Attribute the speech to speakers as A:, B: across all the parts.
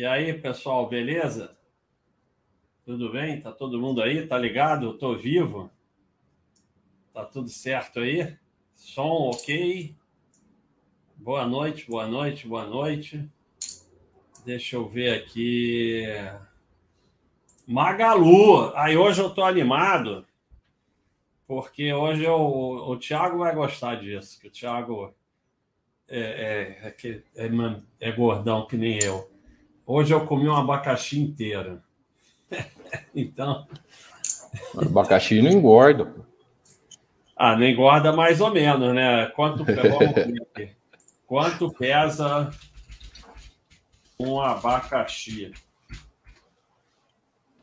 A: E aí, pessoal, beleza? Tudo bem? Tá todo mundo aí? Tá ligado? Eu tô vivo? Tá tudo certo aí? Som ok? Boa noite, boa noite, boa noite. Deixa eu ver aqui. Magalu. Aí hoje eu tô animado porque hoje eu, o Thiago vai gostar disso, que o Thiago é, é, é, é, é gordão que nem eu. Hoje eu comi um abacaxi inteiro. então.
B: Abacaxi não engorda.
A: Ah, não engorda mais ou menos, né? Quanto, Quanto pesa um abacaxi?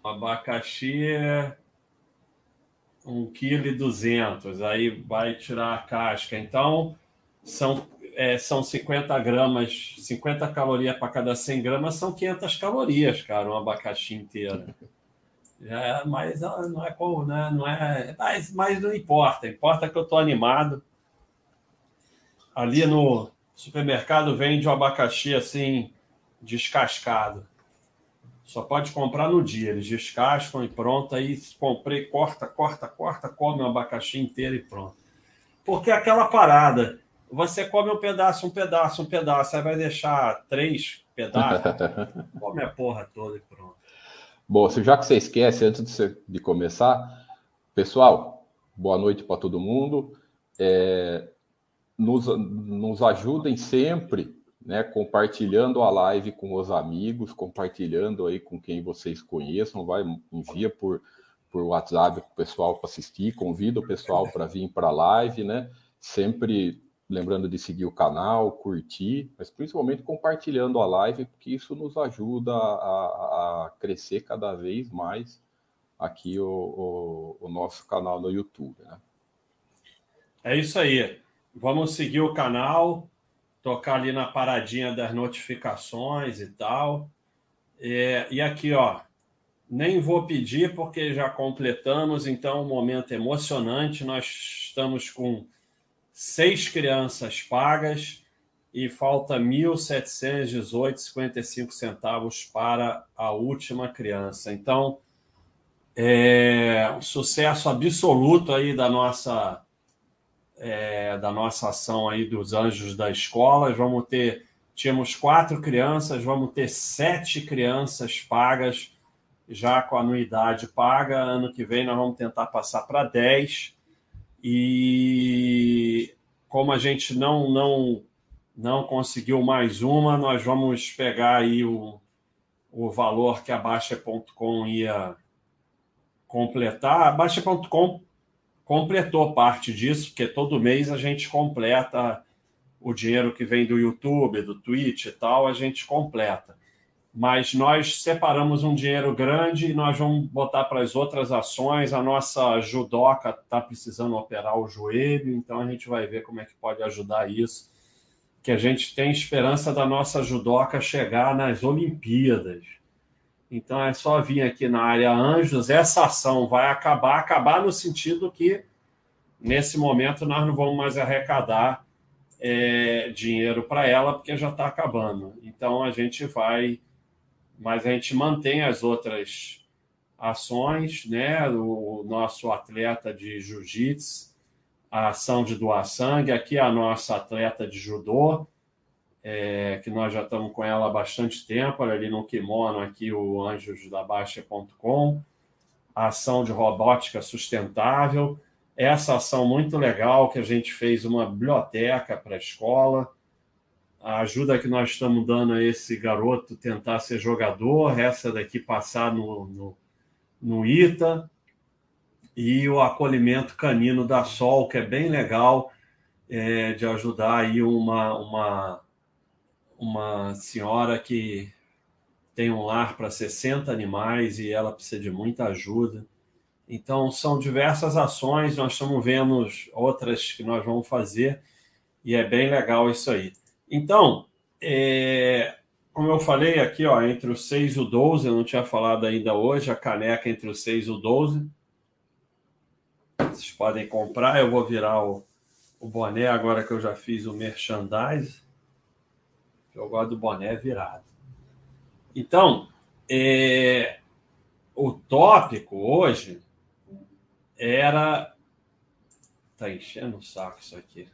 A: Um abacaxi é 1,2 kg, aí vai tirar a casca. Então, são, é, são 50 gramas, 50 calorias para cada 100 gramas, são 500 calorias, cara, um abacaxi inteiro. É, mas ah, não é como, né? Não é, mas, mas não importa, importa que eu estou animado. Ali no supermercado vende o um abacaxi assim, descascado. Só pode comprar no dia. Eles descascam e pronto. Aí comprei, corta, corta, corta, come o abacaxi inteiro e pronto. Porque aquela parada, você come um pedaço, um pedaço, um pedaço, aí vai deixar três pedaços, come a porra toda e pronto.
B: Bom, já que você esquece, antes de, você, de começar, pessoal, boa noite para todo mundo. É, nos, nos ajudem sempre né, compartilhando a live com os amigos, compartilhando aí com quem vocês conheçam, vai envia por por WhatsApp para o pessoal para assistir, convida o pessoal para vir para a live, né? Sempre lembrando de seguir o canal, curtir, mas principalmente compartilhando a live, porque isso nos ajuda a, a crescer cada vez mais aqui o, o, o nosso canal no YouTube, né?
A: É isso aí. Vamos seguir o canal, tocar ali na paradinha das notificações e tal. É, e aqui, ó, nem vou pedir porque já completamos, então, um momento emocionante. Nós estamos com seis crianças pagas e falta R$ 1.718,55 centavos para a última criança. Então, é um sucesso absoluto aí da nossa é, da nossa ação aí dos anjos da escola. Vamos ter, tínhamos quatro crianças, vamos ter sete crianças pagas já com anuidade paga. Ano que vem nós vamos tentar passar para 10. E como a gente não não não conseguiu mais uma, nós vamos pegar aí o, o valor que a Baixa.com ia completar. A Baixa.com completou parte disso, porque todo mês a gente completa o dinheiro que vem do YouTube, do Twitch e tal, a gente completa. Mas nós separamos um dinheiro grande e nós vamos botar para as outras ações. A nossa judoca está precisando operar o joelho, então a gente vai ver como é que pode ajudar isso. Que a gente tem esperança da nossa judoca chegar nas Olimpíadas. Então é só vir aqui na área Anjos. Essa ação vai acabar acabar no sentido que, nesse momento, nós não vamos mais arrecadar é, dinheiro para ela, porque já está acabando. Então a gente vai. Mas a gente mantém as outras ações, né? O nosso atleta de jiu-jitsu, a ação de doar sangue, aqui a nossa atleta de judô, é, que nós já estamos com ela há bastante tempo, olha ali no kimono aqui, o anjosdabaixa.com, a ação de robótica sustentável, essa ação muito legal que a gente fez uma biblioteca para a escola, a ajuda que nós estamos dando a esse garoto tentar ser jogador, essa daqui passar no, no, no ITA, e o acolhimento canino da Sol, que é bem legal, é, de ajudar aí uma, uma uma senhora que tem um lar para 60 animais e ela precisa de muita ajuda. Então, são diversas ações, nós estamos vendo outras que nós vamos fazer e é bem legal isso aí. Então, é, como eu falei aqui, ó, entre o 6 e o 12, eu não tinha falado ainda hoje, a caneca entre o 6 e o 12. Vocês podem comprar, eu vou virar o, o boné agora que eu já fiz o merchandise. Eu gosto do boné virado. Então, é, o tópico hoje era. Tá enchendo o saco isso aqui.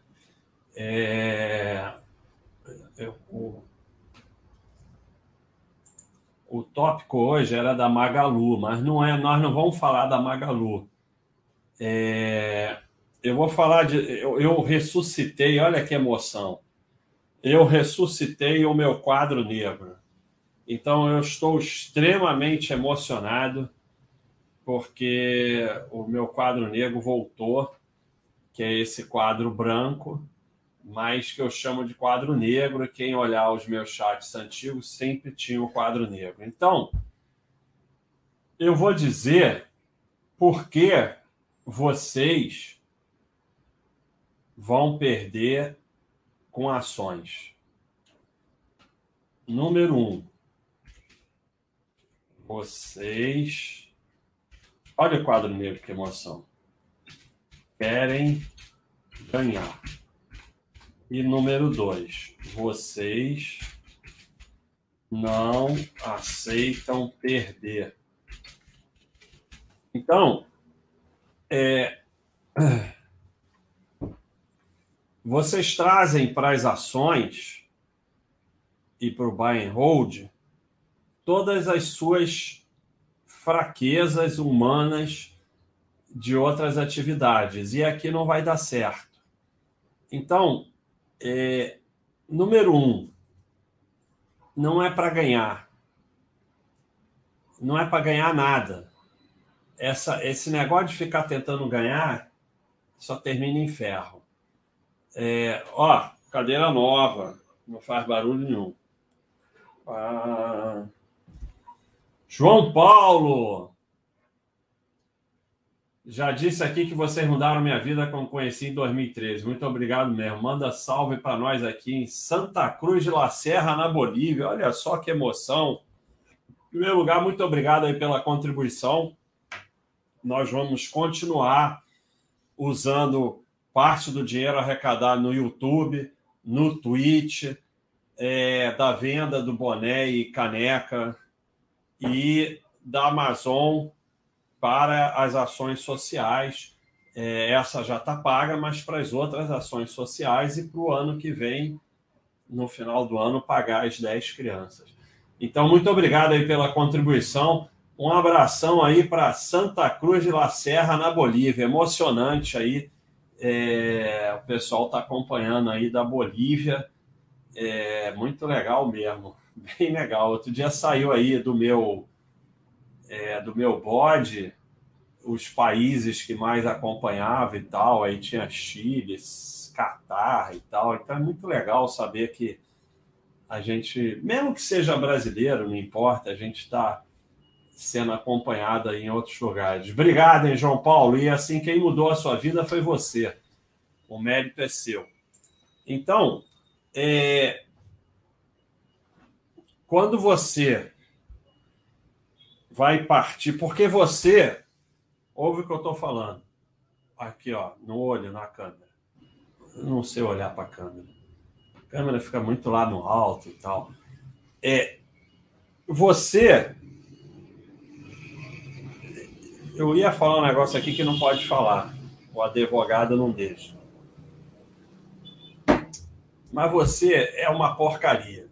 A: É, o, o tópico hoje era da Magalu, mas não é, nós não vamos falar da Magalu. É, eu vou falar de. Eu, eu, ressuscitei, olha que emoção. Eu ressuscitei o meu quadro negro. Então eu estou extremamente emocionado porque o meu quadro negro voltou, que é esse quadro branco, mas que eu chamo de quadro negro. Quem olhar os meus chats antigos sempre tinha o quadro negro. Então, eu vou dizer por que vocês vão perder com ações. Número um, vocês. Olha o quadro negro, que emoção. Querem ganhar. E número dois, vocês não aceitam perder. Então, é, vocês trazem para as ações e para o buy and hold todas as suas fraquezas humanas de outras atividades. E aqui não vai dar certo. Então, é, número um, não é para ganhar. Não é para ganhar nada. Essa, esse negócio de ficar tentando ganhar só termina em ferro. É, ó, cadeira nova, não faz barulho nenhum. Ah, João Paulo! Já disse aqui que vocês mudaram minha vida como conheci em 2013. Muito obrigado mesmo. Manda salve para nós aqui em Santa Cruz de La Serra, na Bolívia. Olha só que emoção. Em primeiro lugar, muito obrigado aí pela contribuição. Nós vamos continuar usando parte do dinheiro arrecadado no YouTube, no Twitch, é, da venda do boné e caneca e da Amazon para as ações sociais. É, essa já está paga, mas para as outras ações sociais e para o ano que vem, no final do ano, pagar as 10 crianças. Então, muito obrigado aí pela contribuição. Um abração aí para Santa Cruz de La Serra, na Bolívia. Emocionante aí é, o pessoal está acompanhando aí da Bolívia. É muito legal mesmo, bem legal. Outro dia saiu aí do meu é, do meu bode os países que mais acompanhava e tal. Aí tinha Chile, Catar e tal. Então é muito legal saber que a gente, mesmo que seja brasileiro, não importa, a gente está sendo acompanhada em outros lugares. Obrigado, hein, João Paulo. E assim, quem mudou a sua vida foi você. O mérito é seu. Então, é... quando você vai partir, porque você ouve o que eu estou falando. Aqui, ó, no olho, na câmera. Eu não sei olhar para a câmera. A câmera fica muito lá no alto e tal. É, você eu ia falar um negócio aqui que não pode falar. O advogado não deixa. Mas você é uma porcaria.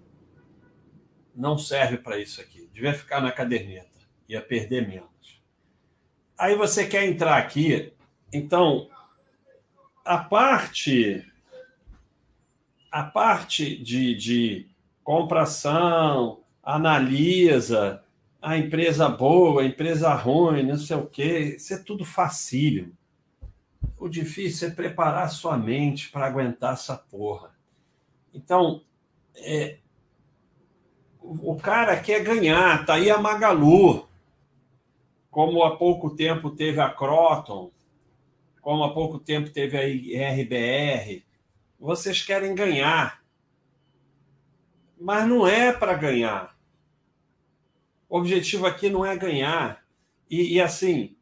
A: Não serve para isso aqui. Devia ficar na caderneta. Ia perder menos. Aí você quer entrar aqui. Então, a parte a parte de, de compração, analisa, a empresa boa, a empresa ruim, não sei o quê. Isso é tudo facílimo. O difícil é preparar sua mente para aguentar essa porra. Então, é, o cara quer ganhar, tá aí a Magalu, como há pouco tempo teve a Croton, como há pouco tempo teve a RBR. Vocês querem ganhar, mas não é para ganhar. O objetivo aqui não é ganhar. E, e assim,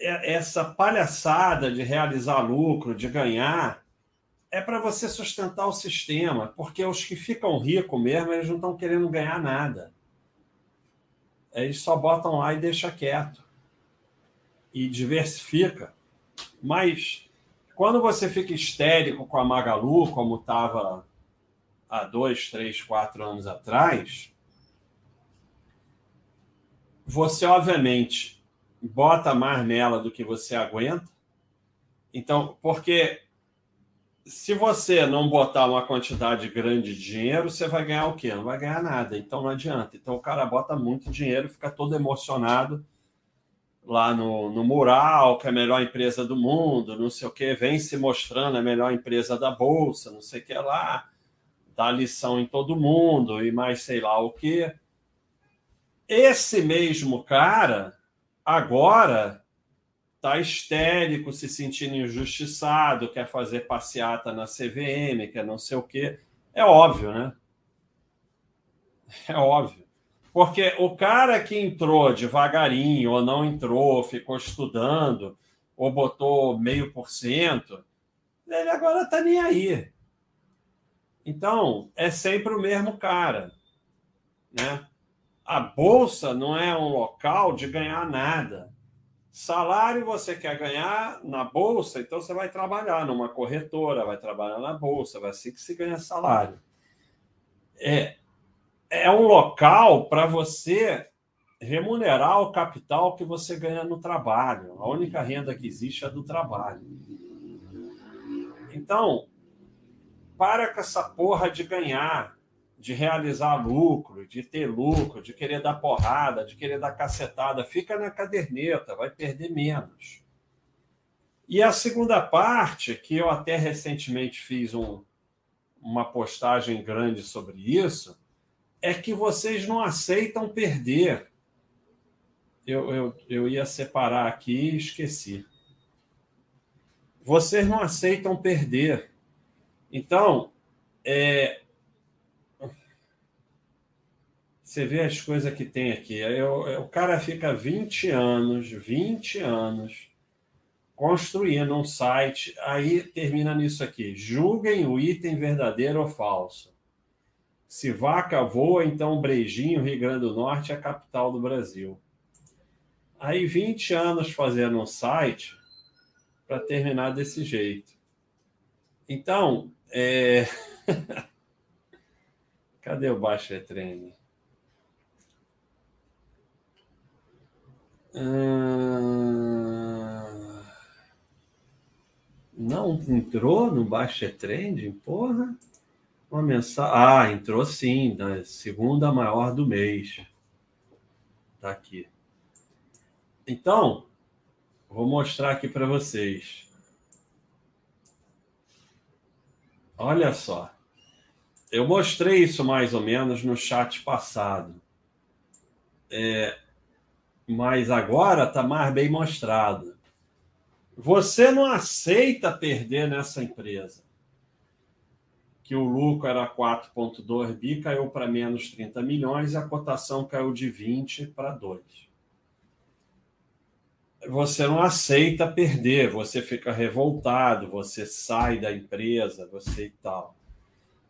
A: é, essa palhaçada de realizar lucro, de ganhar, é para você sustentar o sistema, porque os que ficam ricos mesmo, eles não estão querendo ganhar nada. Eles só botam lá e deixa quieto. E diversifica. Mas quando você fica histérico com a Magalu, como estava há dois, três, quatro anos atrás, você obviamente bota mais nela do que você aguenta. Então, porque se você não botar uma quantidade grande de dinheiro, você vai ganhar o quê? Não vai ganhar nada. Então não adianta. Então o cara bota muito dinheiro, fica todo emocionado lá no, no mural, que é a melhor empresa do mundo, não sei o quê, vem se mostrando a melhor empresa da Bolsa, não sei o que lá, dá lição em todo mundo e mais sei lá o quê. Esse mesmo cara, agora está histérico, se sentindo injustiçado, quer fazer passeata na CVM, quer não sei o quê. É óbvio, né? É óbvio. Porque o cara que entrou devagarinho, ou não entrou, ficou estudando, ou botou meio por cento, ele agora está nem aí. Então, é sempre o mesmo cara. Né? A bolsa não é um local de ganhar nada. Salário você quer ganhar na bolsa, então você vai trabalhar numa corretora, vai trabalhar na bolsa, vai assim que se ganha salário. É, é um local para você remunerar o capital que você ganha no trabalho. A única renda que existe é do trabalho. Então, para com essa porra de ganhar de realizar lucro, de ter lucro, de querer dar porrada, de querer dar cacetada. Fica na caderneta, vai perder menos. E a segunda parte, que eu até recentemente fiz um, uma postagem grande sobre isso, é que vocês não aceitam perder. Eu, eu, eu ia separar aqui e esqueci. Vocês não aceitam perder. Então, é, Você vê as coisas que tem aqui. Eu, eu, o cara fica 20 anos, 20 anos construindo um site, aí termina nisso aqui. Julguem o item verdadeiro ou falso. Se vaca voa, então Brejinho, Rio Grande do Norte, é a capital do Brasil. Aí 20 anos fazendo um site para terminar desse jeito. Então, é... cadê o Baixa Treine? Ah, não entrou no Baixa Trend? Porra. Uma mensagem. Ah, entrou sim, da segunda maior do mês. Tá aqui. Então, vou mostrar aqui para vocês. Olha só. Eu mostrei isso mais ou menos no chat passado. É, mas agora está mais bem mostrado. Você não aceita perder nessa empresa. Que o lucro era 4,2 bi, caiu para menos 30 milhões e a cotação caiu de 20 para 2. Você não aceita perder, você fica revoltado, você sai da empresa, você e tal.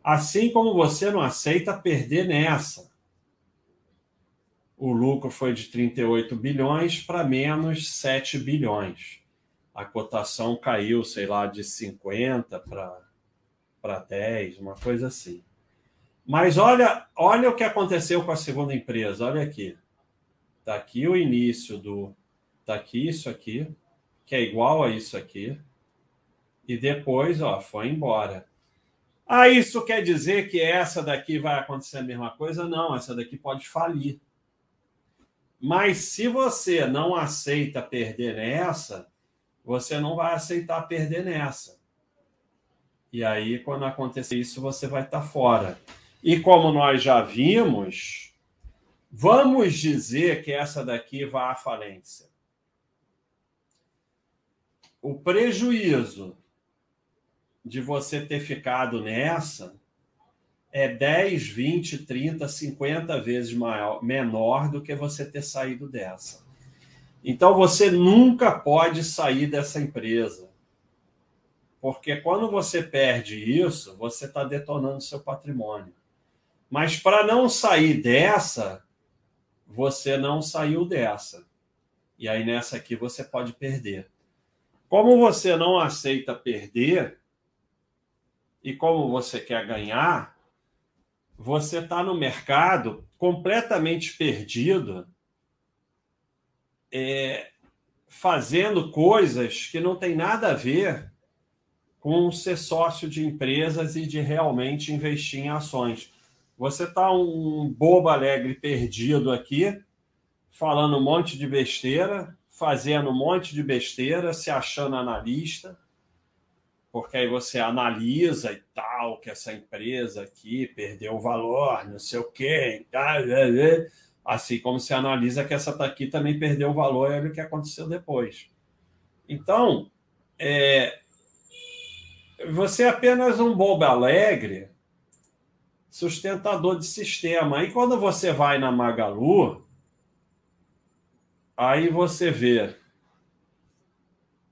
A: Assim como você não aceita perder nessa o lucro foi de 38 bilhões para menos 7 bilhões. A cotação caiu, sei lá, de 50 para 10, uma coisa assim. Mas olha, olha o que aconteceu com a segunda empresa. Olha aqui. Está aqui o início do. Está aqui isso aqui, que é igual a isso aqui. E depois, ó, foi embora. Ah, isso quer dizer que essa daqui vai acontecer a mesma coisa? Não, essa daqui pode falir. Mas se você não aceita perder nessa, você não vai aceitar perder nessa. E aí, quando acontecer isso, você vai estar fora. E como nós já vimos, vamos dizer que essa daqui vai à falência. O prejuízo de você ter ficado nessa é 10, 20, 30, 50 vezes maior, menor do que você ter saído dessa. Então você nunca pode sair dessa empresa. Porque quando você perde isso, você está detonando seu patrimônio. Mas para não sair dessa, você não saiu dessa. E aí nessa aqui você pode perder. Como você não aceita perder, e como você quer ganhar, você está no mercado completamente perdido, é, fazendo coisas que não tem nada a ver com ser sócio de empresas e de realmente investir em ações. Você está um bobo alegre perdido aqui, falando um monte de besteira, fazendo um monte de besteira, se achando analista, porque aí você analisa e tal, que essa empresa aqui perdeu o valor, não sei o quê, tal, assim como se analisa que essa aqui também perdeu o valor e olha o que aconteceu depois. Então, é, você é apenas um bobo alegre, sustentador de sistema. E quando você vai na Magalu, aí você vê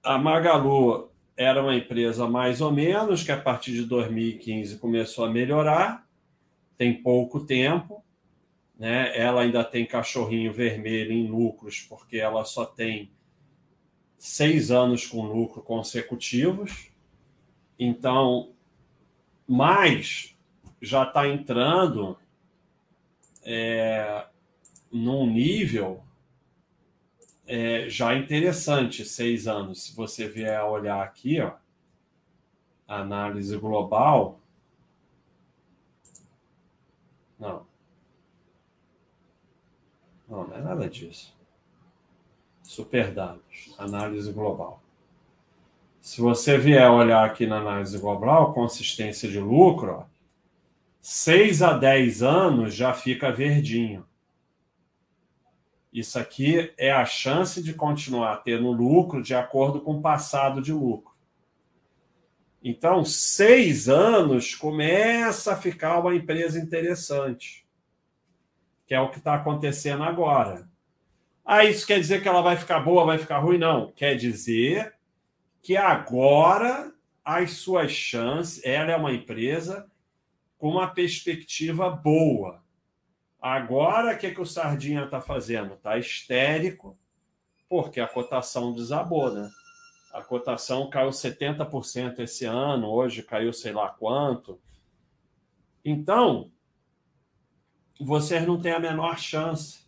A: a Magalu era uma empresa mais ou menos, que a partir de 2015 começou a melhorar, tem pouco tempo, né? ela ainda tem cachorrinho vermelho em lucros, porque ela só tem seis anos com lucro consecutivos, então, mas já está entrando é, num nível é, já interessante, seis anos. Se você vier olhar aqui, ó, análise global. Não. Não, não é nada disso. Super dados, análise global. Se você vier olhar aqui na análise global, consistência de lucro, ó, 6 a 10 anos já fica verdinho. Isso aqui é a chance de continuar tendo lucro de acordo com o passado de lucro. Então, seis anos começa a ficar uma empresa interessante, que é o que está acontecendo agora. Ah, isso quer dizer que ela vai ficar boa, vai ficar ruim? Não. Quer dizer que agora as suas chances, ela é uma empresa com uma perspectiva boa. Agora, o que, que o Sardinha está fazendo? Está histérico, porque a cotação desabou, né? A cotação caiu 70% esse ano, hoje caiu sei lá quanto. Então, vocês não têm a menor chance.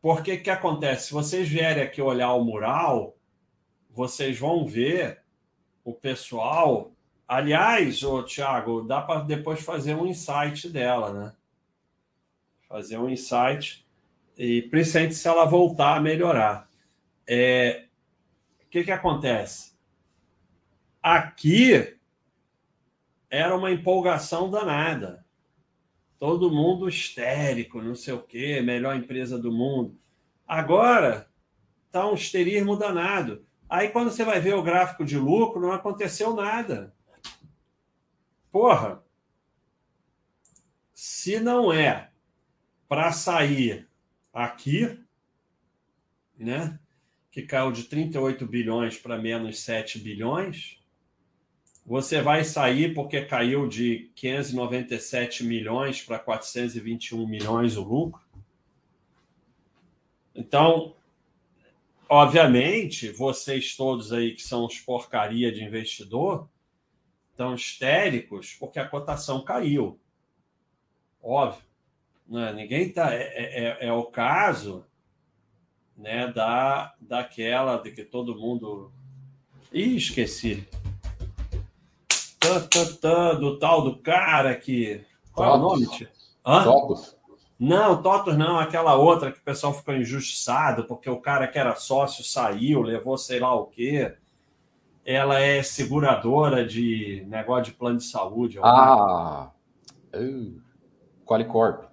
A: Porque o que acontece? Se vocês vierem aqui olhar o mural, vocês vão ver o pessoal. Aliás, ô, Thiago, dá para depois fazer um insight dela, né? Fazer um insight, e principalmente se ela voltar a melhorar. É, o que, que acontece? Aqui era uma empolgação danada. Todo mundo histérico, não sei o quê, melhor empresa do mundo. Agora está um histerismo danado. Aí quando você vai ver o gráfico de lucro, não aconteceu nada. Porra! Se não é para sair aqui, né, que caiu de 38 bilhões para menos 7 bilhões, você vai sair porque caiu de 597 milhões para 421 milhões o lucro. Então, obviamente, vocês todos aí que são os porcaria de investidor estão histéricos porque a cotação caiu. Óbvio. Né? Ninguém tá. É, é, é, é, o caso né, da, daquela de que todo mundo. Ih, esqueci. Tá, tá, tá, do tal do cara que. Qual é o nome? Hã? Totos. Não, Totos não, aquela outra que o pessoal ficou injustiçado porque o cara que era sócio saiu, levou sei lá o quê. Ela é seguradora de negócio de plano de saúde.
B: Ah, uh, Qualicorp.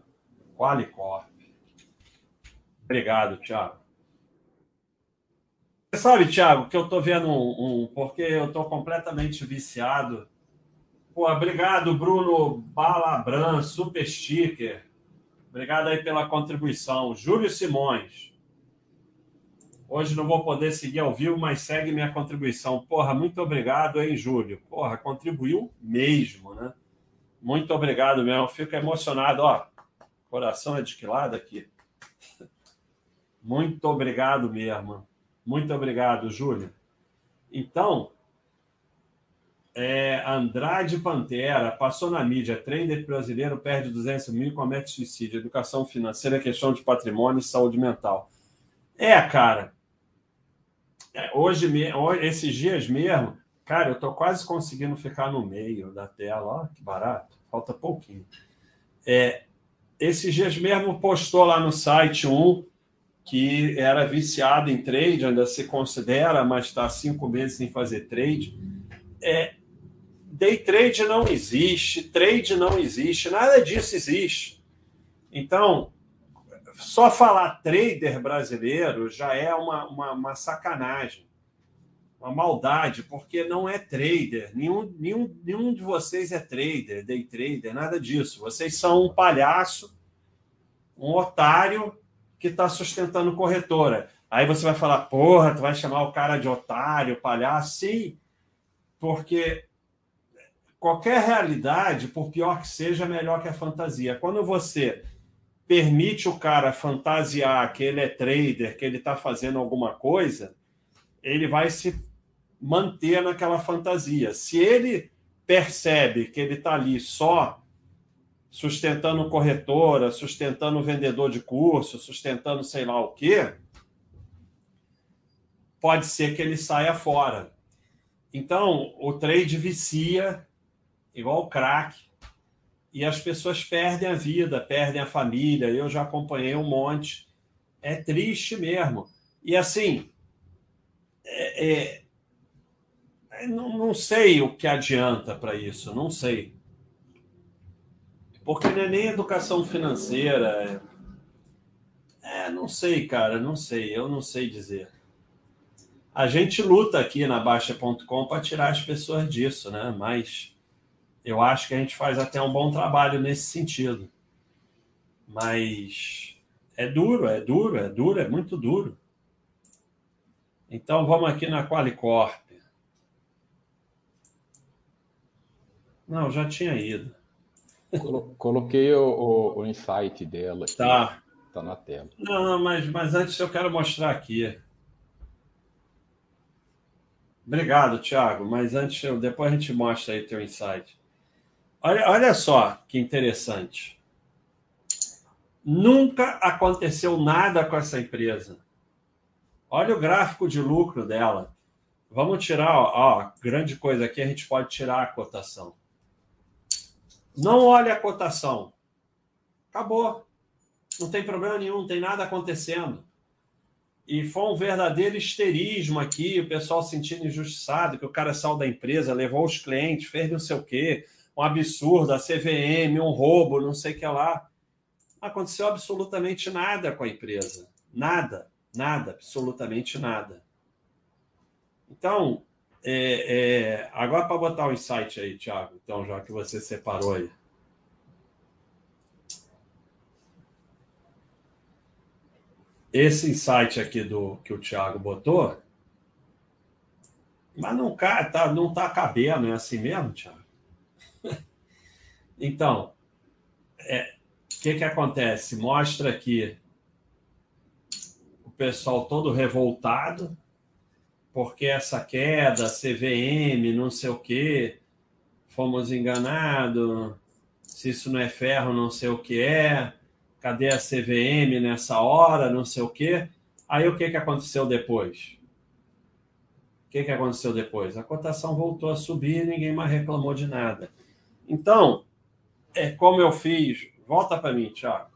A: Qualicorp. Obrigado, Thiago. Você sabe, Thiago, que eu estou vendo um, um, porque eu estou completamente viciado. Pô, obrigado, Bruno Balabran, super sticker. Obrigado aí pela contribuição. Júlio Simões. Hoje não vou poder seguir ao vivo, mas segue minha contribuição. Porra, muito obrigado, hein, Júlio? Porra, contribuiu mesmo, né? Muito obrigado mesmo. Fico emocionado, ó. Coração é de que lado aqui? Muito obrigado mesmo. Muito obrigado, Júlio. Então, é, Andrade Pantera, passou na mídia, trader brasileiro perde 200 mil e comete suicídio. Educação financeira, questão de patrimônio e saúde mental. É, cara. É, hoje, esses dias mesmo, cara, eu tô quase conseguindo ficar no meio da tela. Ó, que barato. Falta pouquinho. É, esses dias mesmo postou lá no site um que era viciado em trade, ainda se considera, mas está cinco meses sem fazer trade. É, day trade não existe, trade não existe, nada disso existe. Então, só falar trader brasileiro já é uma, uma, uma sacanagem, uma maldade, porque não é trader. Nenhum, nenhum, nenhum de vocês é trader, day trader, nada disso. Vocês são um palhaço, um otário que está sustentando corretora. Aí você vai falar, porra, tu vai chamar o cara de otário, palhaço? Sim, porque qualquer realidade, por pior que seja, é melhor que a fantasia. Quando você permite o cara fantasiar que ele é trader, que ele está fazendo alguma coisa, ele vai se manter naquela fantasia. Se ele percebe que ele está ali só sustentando corretora, sustentando vendedor de curso, sustentando sei lá o quê, pode ser que ele saia fora. Então, o trade vicia igual o crack, e as pessoas perdem a vida, perdem a família. Eu já acompanhei um monte. É triste mesmo. E assim, é, é, não, não sei o que adianta para isso, não sei. Porque não é nem educação financeira. É, não sei, cara, não sei, eu não sei dizer. A gente luta aqui na Baixa.com para tirar as pessoas disso, né? Mas eu acho que a gente faz até um bom trabalho nesse sentido. Mas é duro, é duro, é duro, é muito duro. Então vamos aqui na Qualicorp. Não, já tinha ido.
B: Coloquei o, o, o insight dela aqui.
A: Tá.
B: Tá na tela.
A: Não, mas, mas antes eu quero mostrar aqui. Obrigado, Thiago. Mas antes, eu, depois a gente mostra aí teu insight. Olha, olha só que interessante. Nunca aconteceu nada com essa empresa. Olha o gráfico de lucro dela. Vamos tirar, ó, ó, grande coisa aqui, a gente pode tirar a cotação. Não olhe a cotação. Acabou. Não tem problema nenhum, não tem nada acontecendo. E foi um verdadeiro histerismo aqui, o pessoal sentindo injustiçado, que o cara saiu da empresa, levou os clientes, fez não sei o quê, um absurdo, a CVM, um roubo, não sei o que lá. Não aconteceu absolutamente nada com a empresa. Nada, nada, absolutamente nada. Então, é, é, agora para botar o insight aí, Thiago, então, já que você separou aí. Esse insight aqui do que o Thiago botou, mas não tá, não tá cabendo, é assim mesmo, Thiago? Então, o é, que, que acontece? Mostra aqui o pessoal todo revoltado, porque essa queda, CVM, não sei o quê, fomos enganados, se isso não é ferro, não sei o que é, cadê a CVM nessa hora, não sei o quê. Aí o que, que aconteceu depois? O que, que aconteceu depois? A cotação voltou a subir e ninguém mais reclamou de nada. Então, é como eu fiz. Volta para mim, Tiago.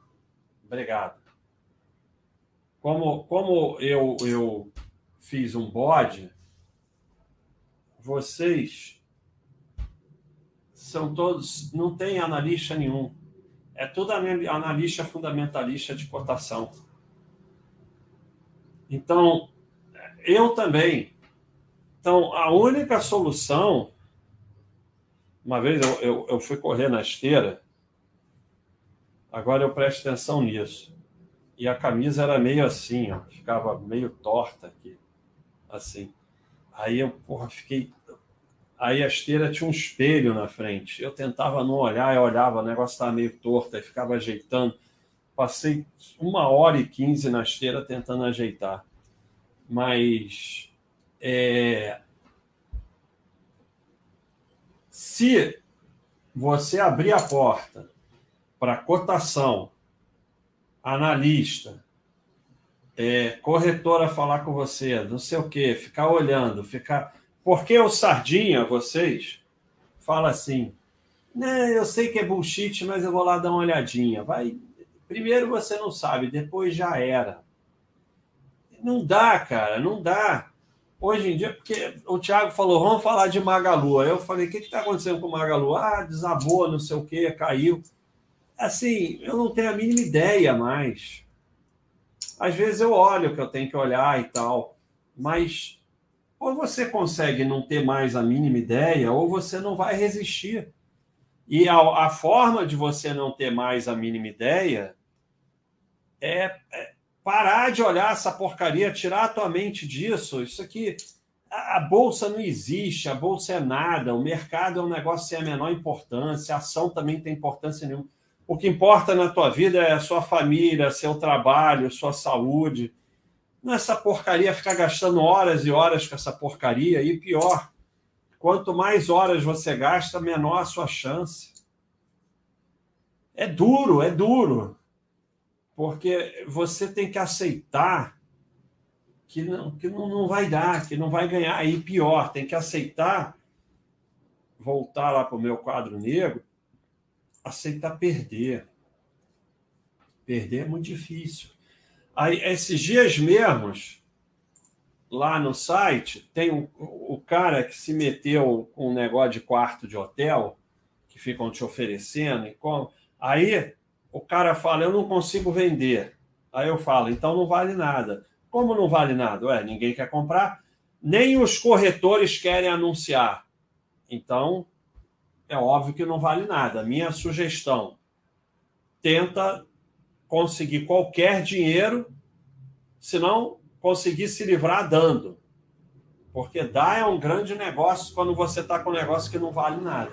A: Obrigado. Como, como eu, eu fiz um bode, vocês são todos. Não tem analista nenhum. É tudo analista fundamentalista de cotação. Então, eu também. Então, a única solução uma vez eu, eu, eu fui correr na esteira, agora eu presto atenção nisso. e a camisa era meio assim, ó, ficava meio torta aqui, assim. Aí eu, porra, fiquei. Aí a esteira tinha um espelho na frente. Eu tentava não olhar, eu olhava, o negócio estava meio torto, aí ficava ajeitando. Passei uma hora e quinze na esteira tentando ajeitar. Mas é... se você abrir a porta para cotação, analista, é, corretora falar com você, não sei o quê, ficar olhando, ficar. Porque o Sardinha, vocês, fala assim: né, eu sei que é bullshit, mas eu vou lá dar uma olhadinha. Vai. Primeiro você não sabe, depois já era. Não dá, cara, não dá. Hoje em dia, porque o Thiago falou, vamos falar de Magalu. Aí eu falei, o que está acontecendo com o Magalu? Ah, desabou, não sei o quê, caiu. Assim, eu não tenho a mínima ideia mais. Às vezes eu olho que eu tenho que olhar e tal, mas ou você consegue não ter mais a mínima ideia, ou você não vai resistir. E a, a forma de você não ter mais a mínima ideia é, é, parar de olhar essa porcaria, tirar a tua mente disso. Isso aqui, a, a bolsa não existe, a bolsa é nada, o mercado é um negócio sem a menor importância, a ação também tem importância nenhuma. O que importa na tua vida é a sua família, seu trabalho, sua saúde. Não é essa porcaria ficar gastando horas e horas com essa porcaria. E pior, quanto mais horas você gasta, menor a sua chance. É duro, é duro. Porque você tem que aceitar que não, que não, não vai dar, que não vai ganhar. E pior, tem que aceitar, voltar lá para o meu quadro negro, aceitar perder. Perder é muito difícil. Aí, esses dias mesmos, lá no site, tem o, o cara que se meteu com um negócio de quarto de hotel, que ficam te oferecendo, e como. Aí o cara fala: Eu não consigo vender. Aí eu falo: Então não vale nada. Como não vale nada? Ué, ninguém quer comprar, nem os corretores querem anunciar. Então é óbvio que não vale nada. Minha sugestão: tenta conseguir qualquer dinheiro, se não conseguir se livrar dando. Porque dar é um grande negócio quando você está com um negócio que não vale nada.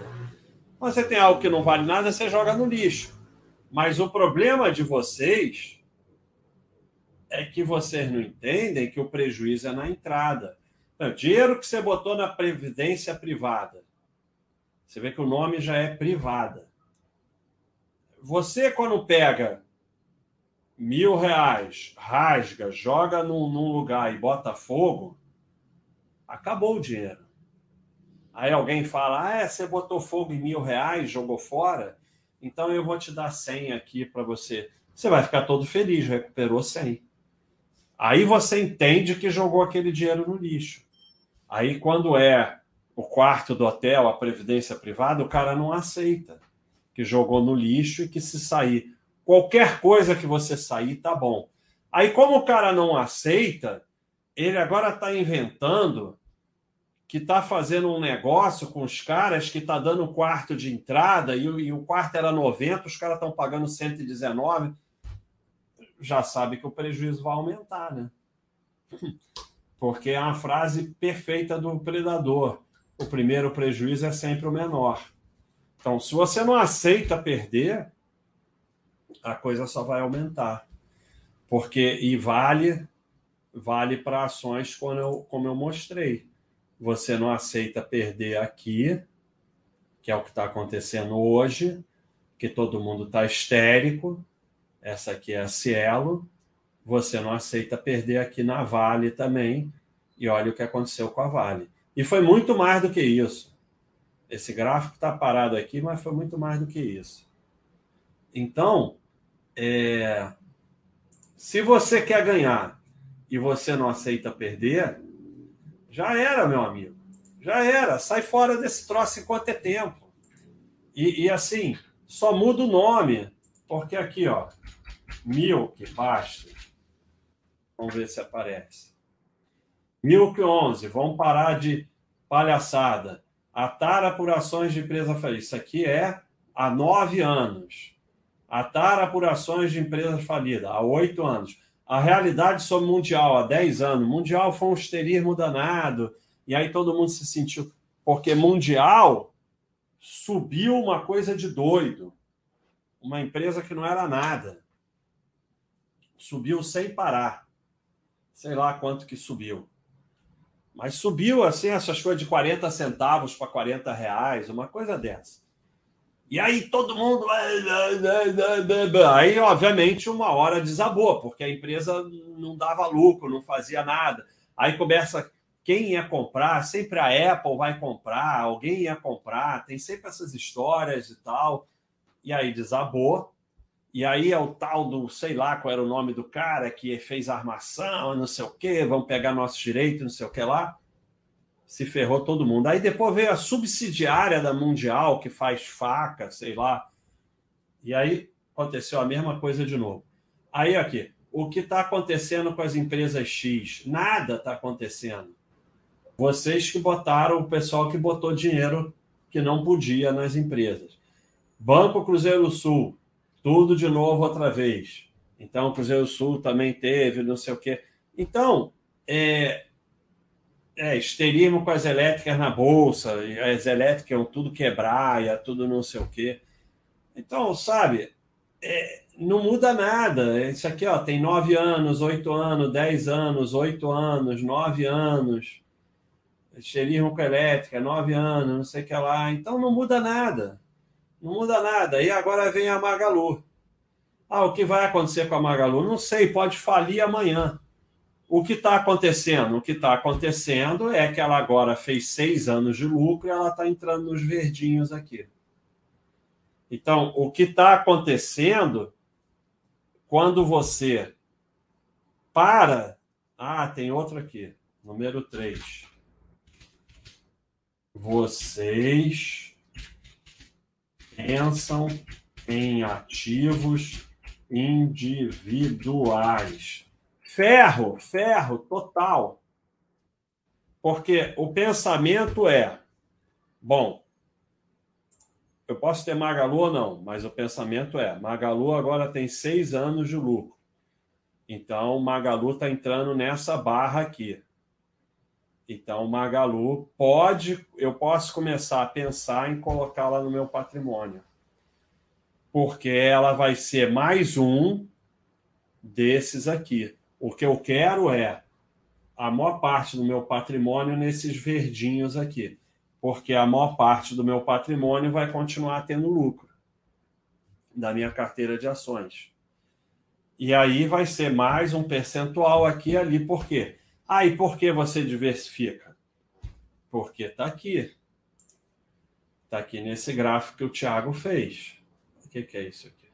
A: Quando você tem algo que não vale nada, você joga no lixo. Mas o problema de vocês é que vocês não entendem que o prejuízo é na entrada. O dinheiro que você botou na previdência privada, você vê que o nome já é privada. Você, quando pega mil reais, rasga, joga num, num lugar e bota fogo, acabou o dinheiro. Aí alguém fala: Ah, é, você botou fogo em mil reais, jogou fora, então eu vou te dar 100 aqui para você. Você vai ficar todo feliz, recuperou 100. Aí você entende que jogou aquele dinheiro no lixo. Aí quando é o quarto do hotel, a previdência privada, o cara não aceita. Que jogou no lixo e que se sair qualquer coisa que você sair, tá bom. Aí, como o cara não aceita, ele agora está inventando que está fazendo um negócio com os caras que está dando quarto de entrada e, e o quarto era 90, os caras estão pagando 119. Já sabe que o prejuízo vai aumentar, né? Porque é uma frase perfeita do predador o primeiro prejuízo é sempre o menor. Então, se você não aceita perder, a coisa só vai aumentar. Porque, e vale, vale para ações como eu, como eu mostrei. Você não aceita perder aqui, que é o que está acontecendo hoje, que todo mundo está histérico. Essa aqui é a Cielo. Você não aceita perder aqui na Vale também. E olha o que aconteceu com a Vale. E foi muito mais do que isso. Esse gráfico está parado aqui, mas foi muito mais do que isso. Então, é... se você quer ganhar e você não aceita perder, já era, meu amigo. Já era. Sai fora desse troço enquanto é tempo. E, e assim, só muda o nome. Porque aqui, ó, mil que basta. Vamos ver se aparece. Milk 11, vamos parar de palhaçada. Atar apurações de empresa falida. Isso aqui é há nove anos. A tara por ações de empresas falidas, há oito anos. A realidade sobre Mundial, há dez anos. Mundial foi um esterismo danado, e aí todo mundo se sentiu. Porque Mundial subiu uma coisa de doido. Uma empresa que não era nada. Subiu sem parar. Sei lá quanto que subiu. Mas subiu assim, essas coisas de 40 centavos para 40 reais, uma coisa dessa. E aí todo mundo. Aí, obviamente, uma hora desabou, porque a empresa não dava lucro, não fazia nada. Aí começa. Quem ia comprar? Sempre a Apple vai comprar, alguém ia comprar, tem sempre essas histórias e tal. E aí desabou. E aí é o tal do, sei lá qual era o nome do cara que fez armação, não sei o quê, vão pegar nossos direitos, não sei o que lá. Se ferrou todo mundo. Aí depois veio a subsidiária da Mundial, que faz faca, sei lá. E aí aconteceu a mesma coisa de novo. Aí aqui, o que está acontecendo com as empresas X? Nada está acontecendo. Vocês que botaram, o pessoal que botou dinheiro que não podia nas empresas. Banco Cruzeiro Sul, tudo de novo outra vez. Então, o Cruzeiro Sul também teve, não sei o quê. Então, é, é esterismo com as elétricas na bolsa, as elétricas iam tudo quebrar, ia tudo não sei o quê. Então, sabe, é, não muda nada. Isso aqui ó, tem nove anos, oito anos, dez anos, oito anos, nove anos. Esterismo com elétrica, nove anos, não sei o que lá. Então, não muda nada. Não muda nada. E agora vem a Magalu. Ah, o que vai acontecer com a Magalu? Não sei, pode falir amanhã. O que está acontecendo? O que está acontecendo é que ela agora fez seis anos de lucro e ela está entrando nos verdinhos aqui. Então, o que está acontecendo quando você para. Ah, tem outro aqui, número 3. Vocês pensam em ativos individuais. Ferro, ferro total. Porque o pensamento é: bom, eu posso ter Magalu ou não, mas o pensamento é: Magalu agora tem seis anos de lucro. Então, Magalu está entrando nessa barra aqui. Então, Magalu pode, eu posso começar a pensar em colocá-la no meu patrimônio. Porque ela vai ser mais um desses aqui. O que eu quero é a maior parte do meu patrimônio nesses verdinhos aqui. Porque a maior parte do meu patrimônio vai continuar tendo lucro da minha carteira de ações. E aí vai ser mais um percentual aqui e ali. Por quê? Ah, e por que você diversifica? Porque está aqui. Está aqui nesse gráfico que o Thiago fez. O que, que é isso aqui?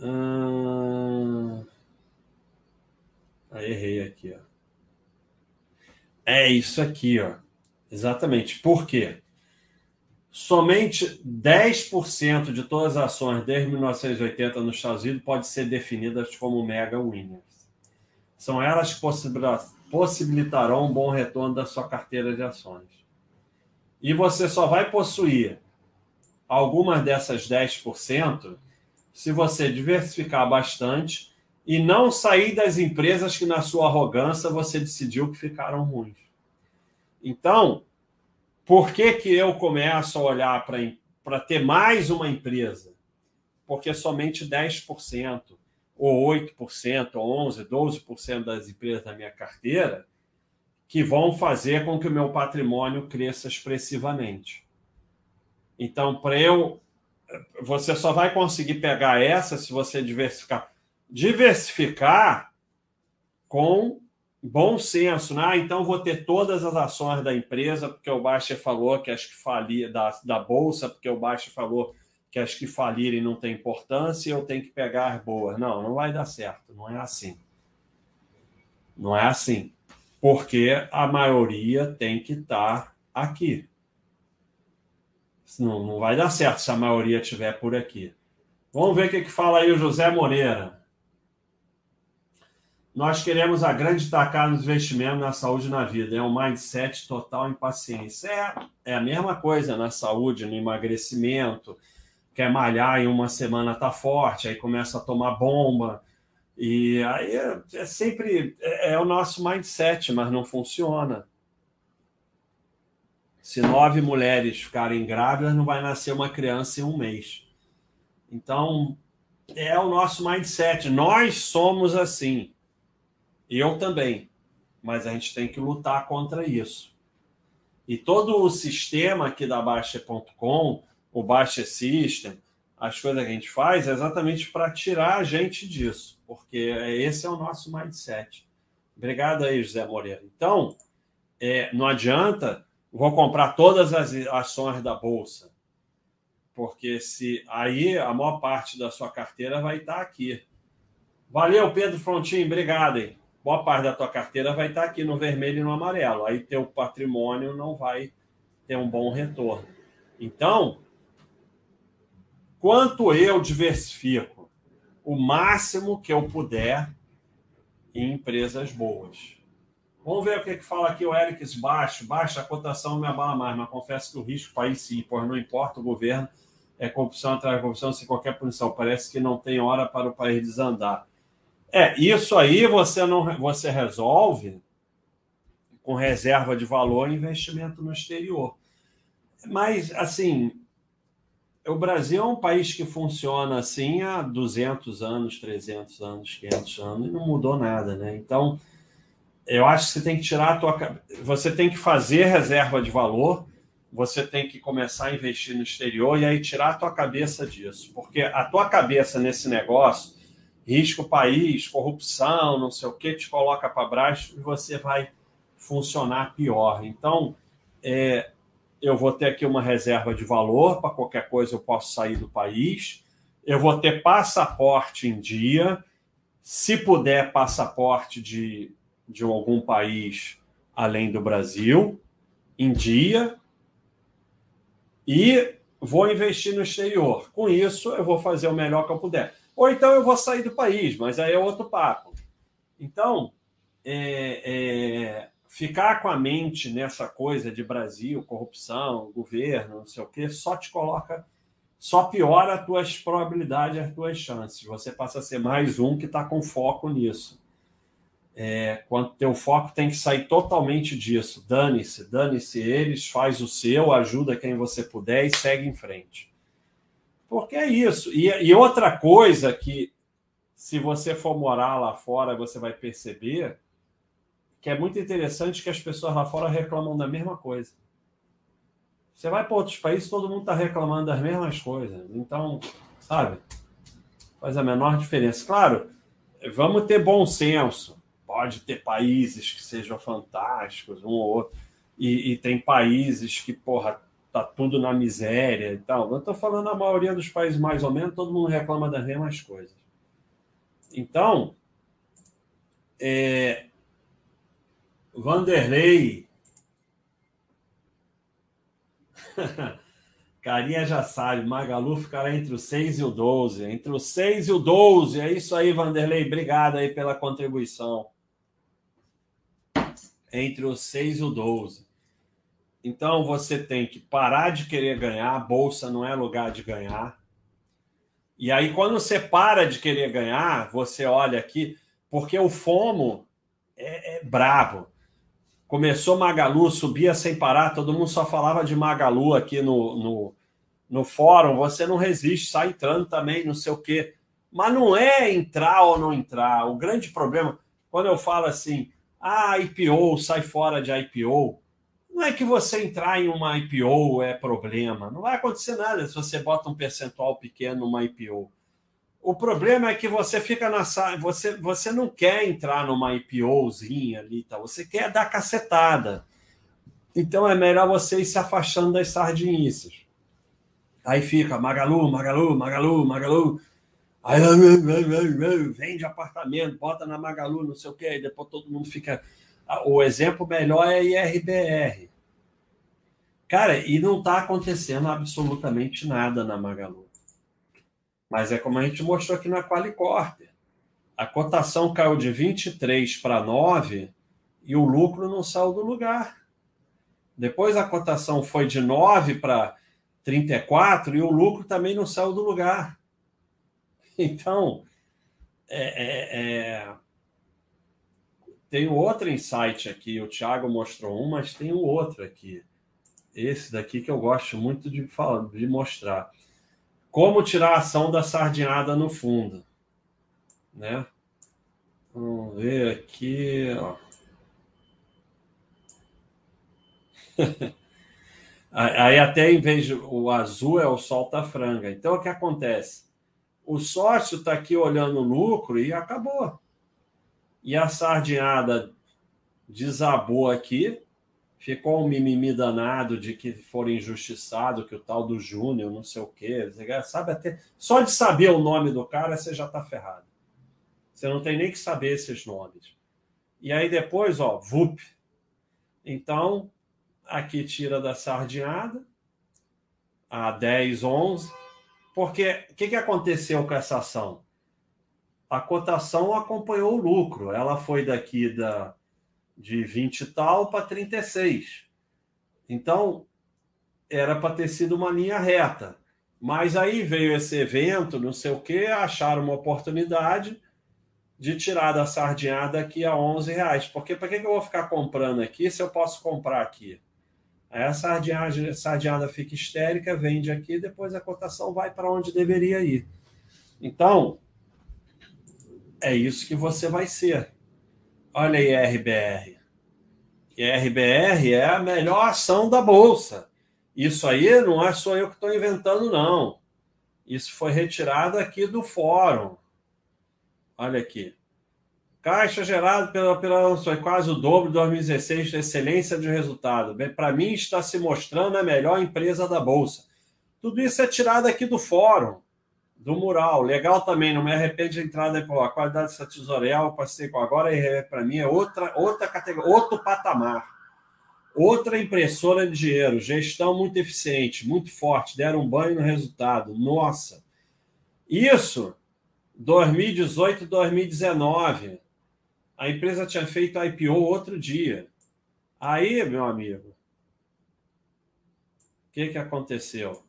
A: Ah, errei aqui, ó. É isso aqui, ó. Exatamente. Por quê? Somente 10% de todas as ações desde 1980 nos Estados Unidos pode ser definidas como mega winners. São elas que possibilitarão um bom retorno da sua carteira de ações. E você só vai possuir algumas dessas 10% se você diversificar bastante e não sair das empresas que, na sua arrogância, você decidiu que ficaram ruins. Então, por que, que eu começo a olhar para ter mais uma empresa? Porque somente 10%, ou 8%, ou 11%, 12% das empresas da minha carteira que vão fazer com que o meu patrimônio cresça expressivamente. Então, para eu. Você só vai conseguir pegar essa se você diversificar. Diversificar com bom senso, né? Ah, então vou ter todas as ações da empresa, porque o Baixa falou que as que falir da, da bolsa, porque o Baixa falou que as que falirem não tem importância eu tenho que pegar as boas. Não, não vai dar certo, não é assim. Não é assim. Porque a maioria tem que estar aqui. Não, não vai dar certo se a maioria estiver por aqui. Vamos ver o que, que fala aí o José Moreira. Nós queremos a grande tacada nos investimentos na saúde e na vida. É um mindset total em paciência. É, é a mesma coisa na saúde, no emagrecimento. Quer malhar em uma semana tá forte, aí começa a tomar bomba. E aí é, é sempre é, é o nosso mindset, mas não funciona. Se nove mulheres ficarem grávidas, não vai nascer uma criança em um mês. Então, é o nosso mindset. Nós somos assim. Eu também. Mas a gente tem que lutar contra isso. E todo o sistema aqui da Baixa.com, o Baixa System, as coisas que a gente faz é exatamente para tirar a gente disso, porque esse é o nosso mindset. Obrigado aí, José Moreira. Então, é, não adianta, vou comprar todas as ações da Bolsa, porque se aí a maior parte da sua carteira vai estar aqui. Valeu, Pedro Frontin, obrigado. Hein? Boa parte da tua carteira vai estar aqui no vermelho e no amarelo. Aí teu patrimônio não vai ter um bom retorno. Então, quanto eu diversifico? O máximo que eu puder em empresas boas. Vamos ver o que, que fala aqui o Eric baixo. Baixa a cotação me abala mais, mas confesso que o risco país sim, pois não importa o governo, é corrupção atrás de corrupção sem qualquer punição. Parece que não tem hora para o país desandar. É, isso aí você não você resolve com reserva de valor e investimento no exterior. Mas, assim, o Brasil é um país que funciona assim há 200 anos, 300 anos, 500 anos e não mudou nada, né? Então, eu acho que você tem que tirar a tua você tem que fazer reserva de valor, você tem que começar a investir no exterior e aí tirar a tua cabeça disso, porque a tua cabeça nesse negócio risco país, corrupção, não sei o que, te coloca para baixo e você vai funcionar pior. Então, é, eu vou ter aqui uma reserva de valor, para qualquer coisa eu posso sair do país, eu vou ter passaporte em dia, se puder, passaporte de, de algum país além do Brasil, em dia, e vou investir no exterior. Com isso, eu vou fazer o melhor que eu puder. Ou então eu vou sair do país, mas aí é outro papo. Então, é, é, ficar com a mente nessa coisa de Brasil, corrupção, governo, não sei o quê, só te coloca, só piora as tuas probabilidades, as tuas chances. Você passa a ser mais um que está com foco nisso. É, quando teu foco tem que sair totalmente disso. Dane-se, dane-se eles, faz o seu, ajuda quem você puder e segue em frente. Porque é isso. E, e outra coisa que, se você for morar lá fora, você vai perceber que é muito interessante que as pessoas lá fora reclamam da mesma coisa. Você vai para outros países, todo mundo está reclamando das mesmas coisas. Então, sabe? Faz a menor diferença. Claro, vamos ter bom senso. Pode ter países que sejam fantásticos, um ou outro. E, e tem países que, porra, tá tudo na miséria e tal. Eu estou falando a maioria dos países mais ou menos, todo mundo reclama das mesmas coisas. Então, é, Vanderlei. Carinha já sabe, Magalu ficará entre o 6 e o 12. Entre o 6 e o 12. É isso aí, Vanderlei. Obrigado aí pela contribuição. Entre o 6 e o 12. Então você tem que parar de querer ganhar, a bolsa não é lugar de ganhar. E aí, quando você para de querer ganhar, você olha aqui, porque o FOMO é, é brabo. Começou Magalu, subia sem parar, todo mundo só falava de Magalu aqui no, no, no fórum. Você não resiste, sai entrando também, não sei o quê. Mas não é entrar ou não entrar. O grande problema, quando eu falo assim, ah, IPO, sai fora de IPO, não é que você entrar em uma IPO é problema. Não vai acontecer nada se você bota um percentual pequeno numa IPO. O problema é que você fica na você você não quer entrar numa IPOzinha ali, tá? Você quer dar cacetada. Então é melhor você ir se afastando das sardinices. Aí fica Magalu, Magalu, Magalu, Magalu. Aí vende apartamento, bota na Magalu, não sei o quê, aí depois todo mundo fica o exemplo melhor é IRBR. Cara, e não está acontecendo absolutamente nada na Magalu. Mas é como a gente mostrou aqui na Qualicorp. A cotação caiu de 23 para 9 e o lucro não saiu do lugar. Depois a cotação foi de 9 para 34 e o lucro também não saiu do lugar. Então, é, é, é... tem outro insight aqui. O Thiago mostrou um, mas tem um outro aqui. Esse daqui que eu gosto muito de, falar, de mostrar. Como tirar a ação da sardinhada no fundo. Né? Vamos ver aqui. Ó. Aí até em vez de o azul é o solta franga. Então o que acontece? O sócio está aqui olhando o lucro e acabou. E a sardinhada desabou aqui, ficou um mimimi danado de que foram injustiçado, que o tal do Júnior, não sei o quê. Sabe até. Só de saber o nome do cara, você já está ferrado. Você não tem nem que saber esses nomes. E aí depois, ó, VUP. Então, aqui tira da sardinhada, a 10, 11, porque o que, que aconteceu com essa ação? A cotação acompanhou o lucro, ela foi daqui da, de 20 e tal para 36. Então, era para ter sido uma linha reta. Mas aí veio esse evento, não sei o que, acharam uma oportunidade de tirar da sardinhada aqui a 11 reais. Porque para que, que eu vou ficar comprando aqui se eu posso comprar aqui? Aí a sardinhada, a sardinhada fica histérica, vende aqui, depois a cotação vai para onde deveria ir. Então, é isso que você vai ser. Olha aí RBR. RBR é a melhor ação da Bolsa. Isso aí não é só eu que estou inventando, não. Isso foi retirado aqui do fórum. Olha aqui. Caixa gerado pela, pela foi quase o dobro de 2016 de excelência de resultado. Para mim, está se mostrando a melhor empresa da Bolsa. Tudo isso é tirado aqui do fórum, do mural. Legal também, não me arrependo de entrar depois. A qualidade dessa tesoureal, passei com agora, para mim é outra, outra categoria, outro patamar. Outra impressora de dinheiro, gestão muito eficiente, muito forte, deram um banho no resultado. Nossa! Isso 2018 2019 a empresa tinha feito IPO outro dia. Aí, meu amigo, o que, que aconteceu?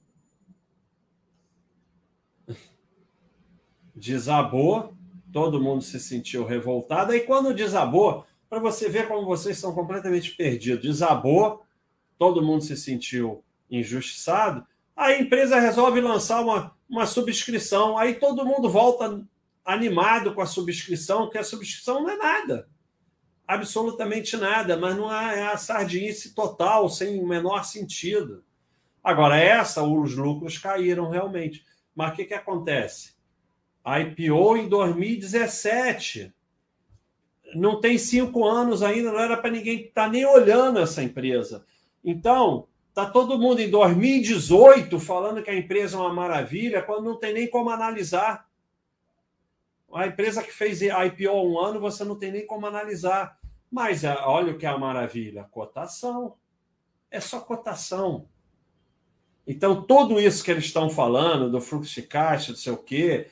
A: Desabou, todo mundo se sentiu revoltado. Aí, quando desabou, para você ver como vocês são completamente perdidos, desabou, todo mundo se sentiu injustiçado. A empresa resolve lançar uma, uma subscrição. Aí todo mundo volta animado com a subscrição, que a subscrição não é nada. Absolutamente nada, mas não é, é a sardinice total, sem o menor sentido. Agora, essa, os lucros caíram realmente. Mas o que, que acontece? A IPO em 2017. Não tem cinco anos ainda, não era para ninguém estar tá nem olhando essa empresa. Então, está todo mundo em 2018 falando que a empresa é uma maravilha, quando não tem nem como analisar. A empresa que fez IPO há um ano, você não tem nem como analisar. Mas é, olha o que é a maravilha: cotação. É só cotação. Então, tudo isso que eles estão falando, do fluxo de caixa, não sei o quê,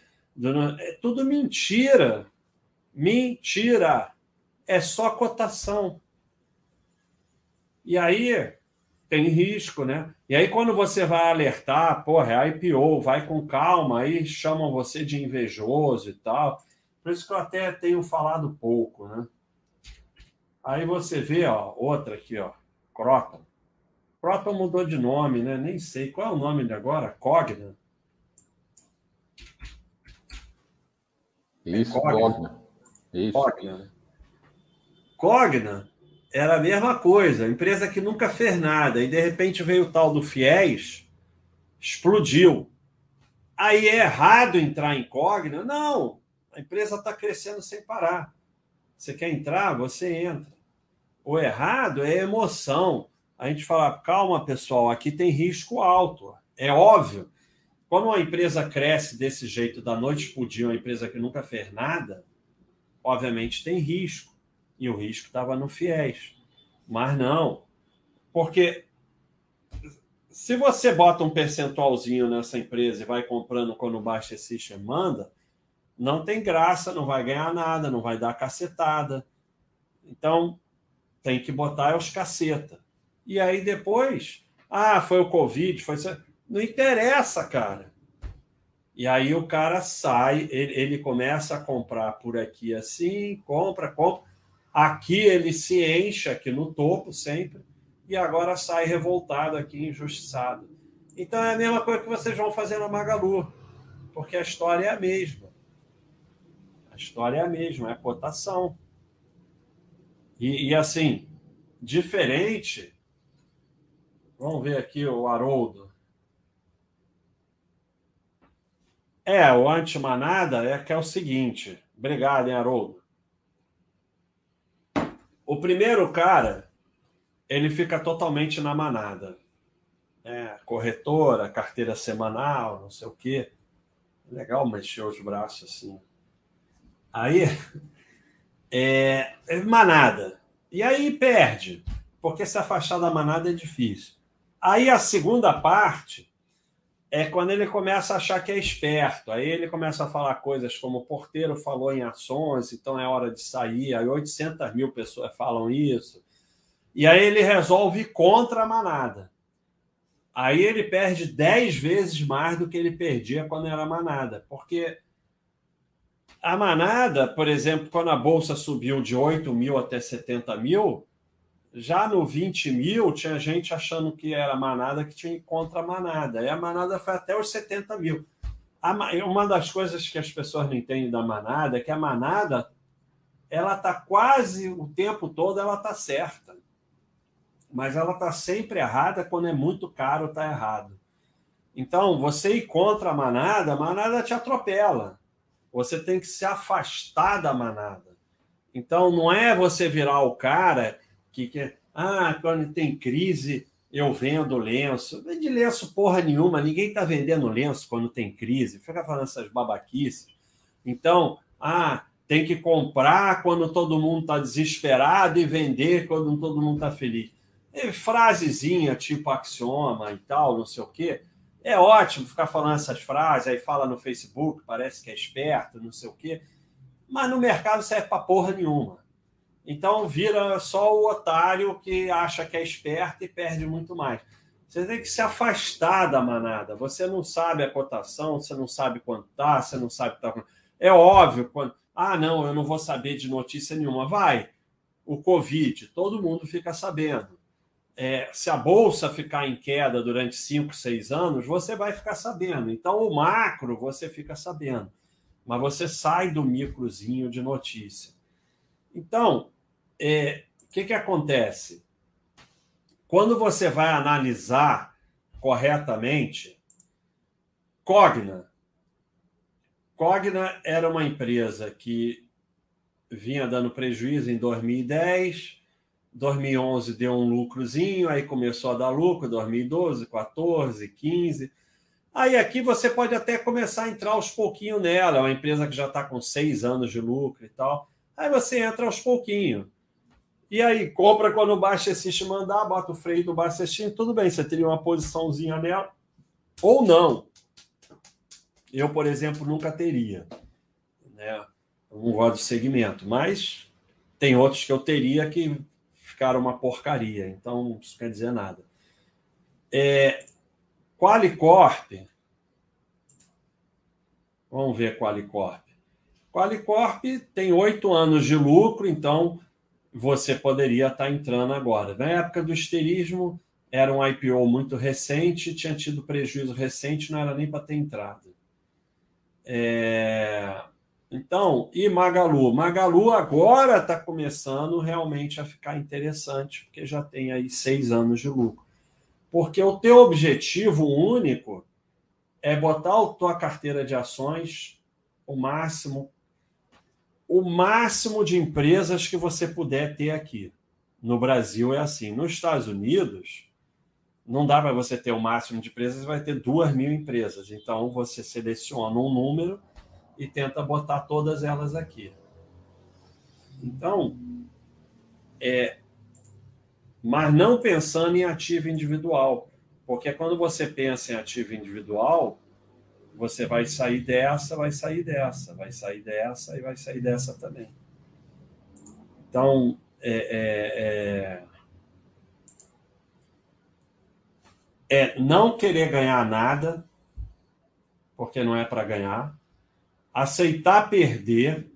A: é tudo mentira. Mentira. É só cotação. E aí, tem risco, né? E aí, quando você vai alertar, porra, é IPO, vai com calma, aí chamam você de invejoso e tal. Por isso que eu até tenho falado pouco, né? Aí você vê, ó, outra aqui, ó, Croton. Croton mudou de nome, né? Nem sei. Qual é o nome de agora? Cogna?
B: Isso, é Cogna. Cogna. Isso.
A: Cogna. Cogna era a mesma coisa, empresa que nunca fez nada, e de repente veio o tal do FIES, explodiu. Aí é errado entrar em Cogna? Não, a empresa está crescendo sem parar. Você quer entrar? Você entra. O errado é emoção. A gente fala, calma, pessoal, aqui tem risco alto. É óbvio. Quando uma empresa cresce desse jeito, da noite para o dia, uma empresa que nunca fez nada, obviamente tem risco e o risco estava no FIES. Mas não, porque se você bota um percentualzinho nessa empresa e vai comprando quando o Baixa System manda, não tem graça, não vai ganhar nada, não vai dar cacetada. Então, tem que botar os caceta. E aí depois, ah, foi o Covid, foi. Não interessa, cara. E aí o cara sai, ele, ele começa a comprar por aqui assim, compra, compra. Aqui ele se enche, aqui no topo sempre, e agora sai revoltado aqui, injustiçado. Então é a mesma coisa que vocês vão fazer na Magalu, porque a história é a mesma. A história é a mesma, é a cotação. E, e assim, diferente. Vamos ver aqui o Haroldo. É, o anti-manada é que é o seguinte. Obrigado, hein, Haroldo. O primeiro cara, ele fica totalmente na manada. É, corretora, carteira semanal, não sei o quê. Legal mexer os braços assim. Aí, é, é manada. E aí perde, porque se afastar da manada é difícil. Aí a segunda parte é quando ele começa a achar que é esperto. Aí ele começa a falar coisas como o porteiro falou em ações, então é hora de sair. Aí 800 mil pessoas falam isso. E aí ele resolve ir contra a manada. Aí ele perde 10 vezes mais do que ele perdia quando era manada. Porque a manada, por exemplo, quando a bolsa subiu de 8 mil até 70 mil, já no 20 mil tinha gente achando que era manada que tinha contra manada. E a manada foi até os 70 mil. Uma das coisas que as pessoas não entendem da manada é que a manada ela está quase o tempo todo ela está certa. Mas ela está sempre errada quando é muito caro, está errado. Então, você ir contra a manada, a manada te atropela. Você tem que se afastar da manada. Então, não é você virar o cara que quer. Ah, quando tem crise, eu vendo lenço. Não de lenço porra nenhuma. Ninguém está vendendo lenço quando tem crise. Fica falando essas babaquices. Então, ah, tem que comprar quando todo mundo está desesperado e vender quando todo mundo está feliz. E frasezinha tipo axioma e tal, não sei o quê. É ótimo ficar falando essas frases, aí fala no Facebook, parece que é esperto, não sei o quê. Mas no mercado serve para porra nenhuma. Então vira só o otário que acha que é esperto e perde muito mais. Você tem que se afastar da manada. Você não sabe a cotação, você não sabe quanto está, você não sabe tá... É óbvio quando. Ah, não, eu não vou saber de notícia nenhuma. Vai. O Covid, todo mundo fica sabendo é, se a bolsa ficar em queda durante 5, 6 anos, você vai ficar sabendo. Então, o macro você fica sabendo, mas você sai do microzinho de notícia. Então, é, o que, que acontece? Quando você vai analisar corretamente, Cogna. Cogna era uma empresa que vinha dando prejuízo em 2010, 2011 deu um lucrozinho, aí começou a dar lucro, 2012, 14, 15. Aí aqui você pode até começar a entrar aos pouquinhos nela, é uma empresa que já está com seis anos de lucro e tal. Aí você entra aos pouquinhos. E aí, compra quando o Baixa System mandar, bota o freio do Baixa System, tudo bem, você teria uma posiçãozinha nela. Ou não. Eu, por exemplo, nunca teria. Né? Eu não de segmento, mas tem outros que eu teria que ficaram uma porcaria. Então, isso quer dizer nada. É, Qualicorp. Vamos ver Qualicorp. Qualicorp tem oito anos de lucro, então você poderia estar entrando agora. Na época do esterismo, era um IPO muito recente, tinha tido prejuízo recente, não era nem para ter entrado. É... Então, e Magalu? Magalu agora está começando realmente a ficar interessante, porque já tem aí seis anos de lucro. Porque o teu objetivo único é botar a tua carteira de ações o máximo o máximo de empresas que você puder ter aqui. No Brasil é assim. Nos Estados Unidos, não dá para você ter o máximo de empresas, vai ter duas mil empresas. Então, você seleciona um número e tenta botar todas elas aqui. Então, é, mas não pensando em ativo individual, porque quando você pensa em ativo individual, você vai sair dessa, vai sair dessa, vai sair dessa e vai sair dessa também. Então, é, é, é não querer ganhar nada, porque não é para ganhar, aceitar perder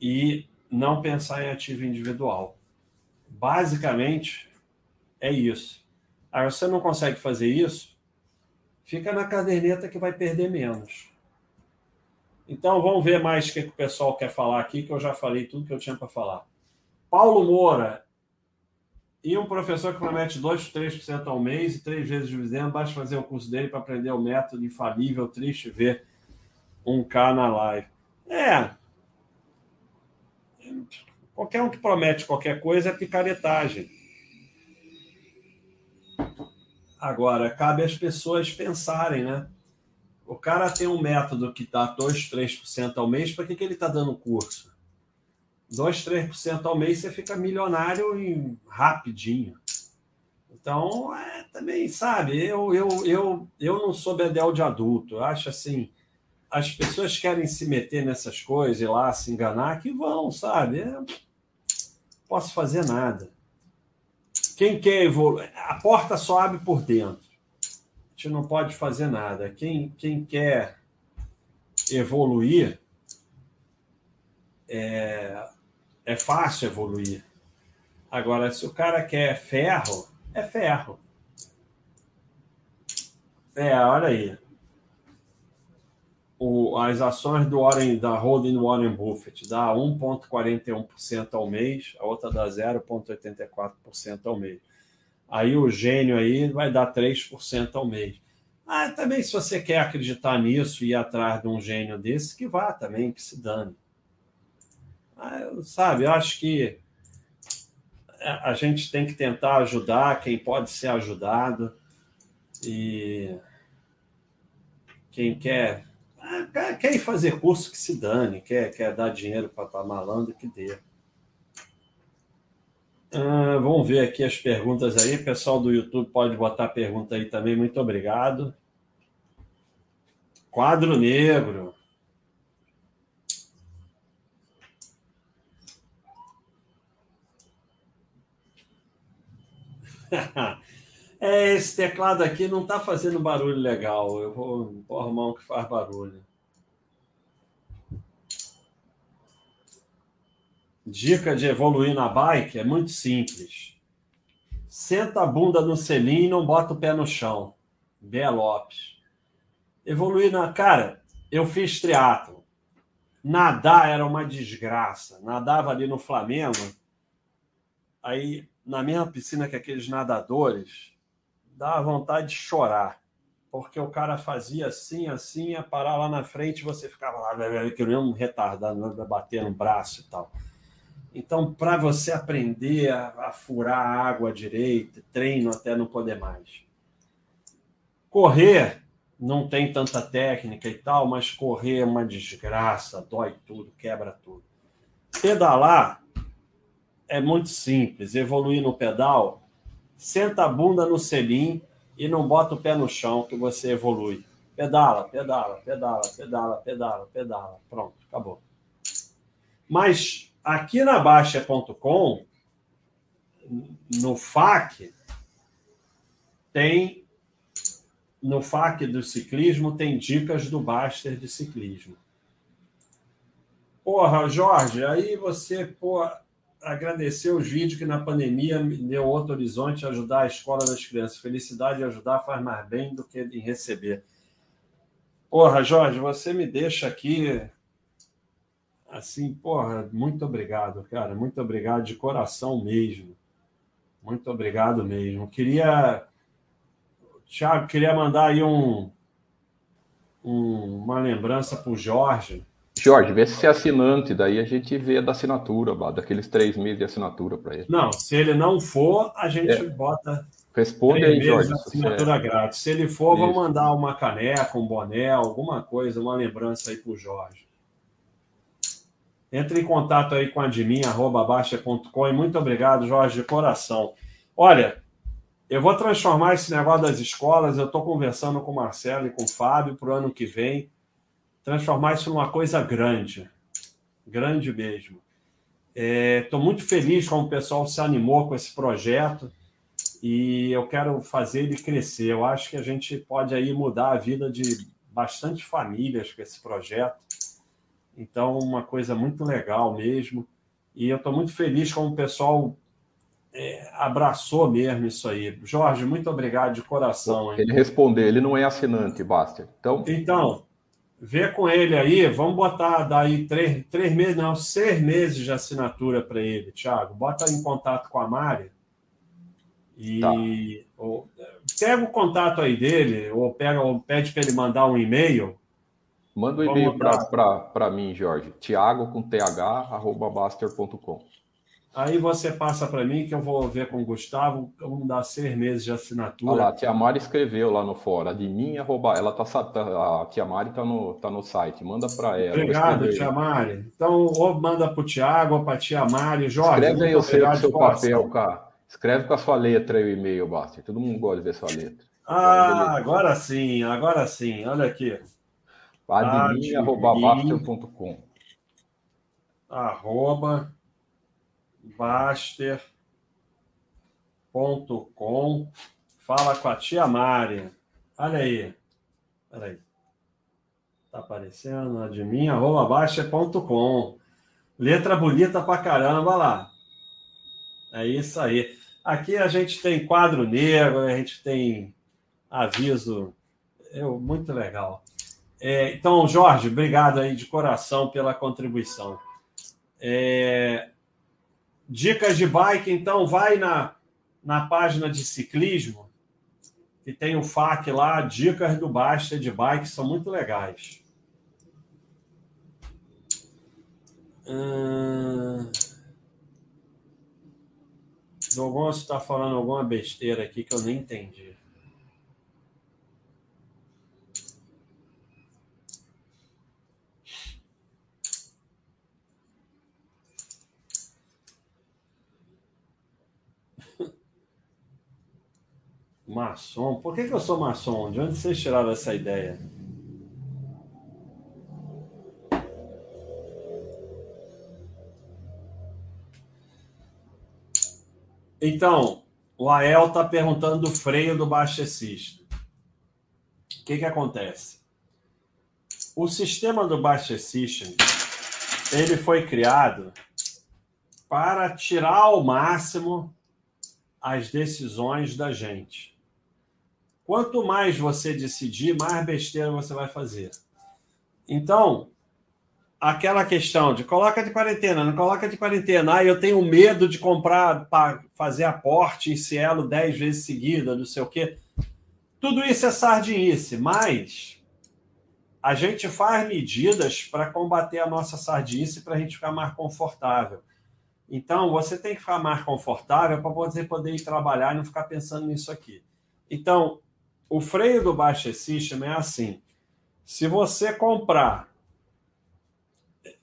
A: e não pensar em ativo individual. Basicamente, é isso. Aí você não consegue fazer isso, fica na caderneta que vai perder menos. Então, vamos ver mais o que, o pessoal quer falar aqui, que eu já falei tudo que eu tinha para falar. Paulo Moura. E um professor que promete 2, 3% ao mês e três vezes dividendo, basta fazer o curso dele para aprender o método infalível, triste ver um K na live. É, Qualquer um que promete qualquer coisa é picaretagem. Agora, cabe às pessoas pensarem, né? O cara tem um método que dá 2, 3% ao mês, para que, que ele está dando curso? 2, 3% ao mês você fica milionário em rapidinho. Então, é, também, sabe, eu, eu, eu, eu não sou bedel de adulto. Eu acho assim, as pessoas querem se meter nessas coisas e lá se enganar, que vão, sabe? Eu posso fazer nada. Quem quer evoluir, a porta só abre por dentro. A gente não pode fazer nada. Quem, quem quer evoluir, é, é fácil evoluir. Agora, se o cara quer ferro, é ferro. É, olha aí o, as ações do Warren, da holding Warren Buffett dá 1,41% ao mês, a outra dá 0,84% ao mês. Aí o gênio aí vai dar 3% ao mês. Ah, também se você quer acreditar nisso e ir atrás de um gênio desse, que vá também, que se dane. Ah, sabe, eu acho que a gente tem que tentar ajudar quem pode ser ajudado e quem quer quer ir fazer curso que se dane, quer, quer dar dinheiro para malandro que dê. Ah, vamos ver aqui as perguntas aí. Pessoal do YouTube pode botar pergunta aí também. Muito obrigado. Quadro negro. É, esse teclado aqui não está fazendo barulho legal. Eu vou, vou arrumar um que faz barulho. Dica de evoluir na bike é muito simples. Senta a bunda no selim e não bota o pé no chão. Bea Lopes. Evoluir na. Cara, eu fiz triatlo. Nadar era uma desgraça. Nadava ali no Flamengo. Aí, na mesma piscina que aqueles nadadores, dá vontade de chorar. Porque o cara fazia assim, assim, ia parar lá na frente, você ficava lá, querendo um retardado, né, bater no braço e tal. Então, para você aprender a, a, furar a água direito, treino até não poder mais. Correr não tem tanta técnica e tal, mas correr é uma desgraça, dói tudo, quebra tudo. Pedalar é muito simples, evoluir no pedal senta a bunda no selim e não bota o pé no chão que você evolui. Pedala, pedala, pedala, pedala, pedala, pedala. Pronto, acabou. Mas aqui na Baixa.com, no FAQ, tem. No FAQ do ciclismo, tem dicas do Baster de ciclismo. Porra, Jorge, aí você, pô, agradecer os vídeos que na pandemia me deu outro horizonte ajudar a escola das crianças. Felicidade ajudar faz mais bem do que em receber. Porra, Jorge, você me deixa aqui assim, porra, muito obrigado, cara, muito obrigado de coração mesmo. Muito obrigado mesmo. Queria Tiago, queria mandar aí um, um uma lembrança para o Jorge
B: Jorge, vê se é assinante, daí a gente vê da assinatura, daqueles três meses de assinatura para ele.
A: Não, se ele não for, a gente é. bota.
B: Responde aí, Jorge.
A: Assinatura é... grátis. Se ele for, Isso. vamos mandar uma caneca, um boné, alguma coisa, uma lembrança aí para o Jorge. Entre em contato aí com a admin, arroba baixa.com e muito obrigado, Jorge, de coração. Olha, Eu vou transformar esse negócio das escolas. Eu estou conversando com o Marcelo e com o Fábio para o ano que vem transformar isso numa coisa grande, grande mesmo. Estou é, muito feliz como o pessoal se animou com esse projeto e eu quero fazer ele crescer. Eu acho que a gente pode aí mudar a vida de bastante famílias com esse projeto. Então, uma coisa muito legal mesmo. E eu estou muito feliz como o pessoal é, abraçou mesmo isso aí. Jorge, muito obrigado de coração.
B: Hein? Ele respondeu, ele não é assinante, Basta.
A: Então, então vê com ele aí, vamos botar daí três, três meses, não, seis meses de assinatura para ele, Thiago. Bota em contato com a Mari e tá. ou, pega o contato aí dele, ou, pega, ou pede para ele mandar um e-mail.
B: Manda um e-mail para mim, Jorge. Tiago com th, arroba baster.com.
A: Aí você passa para mim que eu vou ver com o Gustavo, vamos dar seis meses de assinatura. Olha
B: lá, a Tia Mari escreveu lá no fórum, de mim arroba, ela tá, tá, a Tia Mari tá no, tá no site, manda para ela.
A: Obrigado, Tia Mari. Então, ou manda para o Tiago, ou para a Tia Mari. Jorge,
B: Escreve aí o seu, seu papel, cara. Escreve com a sua letra aí o e-mail, Basti. Todo mundo gosta de ver sua letra.
A: Ah, agora sim, agora sim. Olha aqui.
B: Admin, arroba
A: arroba baster.com. Fala com a tia Mari. Olha aí. Olha aí. Tá aparecendo de arroba baster.com. Letra bonita pra caramba, lá. É isso aí. Aqui a gente tem quadro negro, a gente tem aviso. É muito legal. É, então, Jorge, obrigado aí de coração pela contribuição. É, Dicas de bike, então, vai na, na página de ciclismo, que tem o FAQ lá, dicas do Basta de bike, são muito legais. Hum... Dogonço está falando alguma besteira aqui que eu nem entendi. Maçom? Por que, que eu sou maçom? De onde vocês tiraram essa ideia? Então, o Ael está perguntando do freio do baixecista. O que, que acontece? O sistema do baixecista ele foi criado para tirar ao máximo as decisões da gente. Quanto mais você decidir, mais besteira você vai fazer. Então, aquela questão de coloca de quarentena, não coloca de quarentena. Ah, eu tenho medo de comprar para fazer aporte em Cielo dez vezes seguida, não sei o quê. Tudo isso é sardinice, mas a gente faz medidas para combater a nossa sardinice para a gente ficar mais confortável. Então, você tem que ficar mais confortável para você poder ir trabalhar e não ficar pensando nisso aqui. Então, o freio do Baixa System é assim. Se você comprar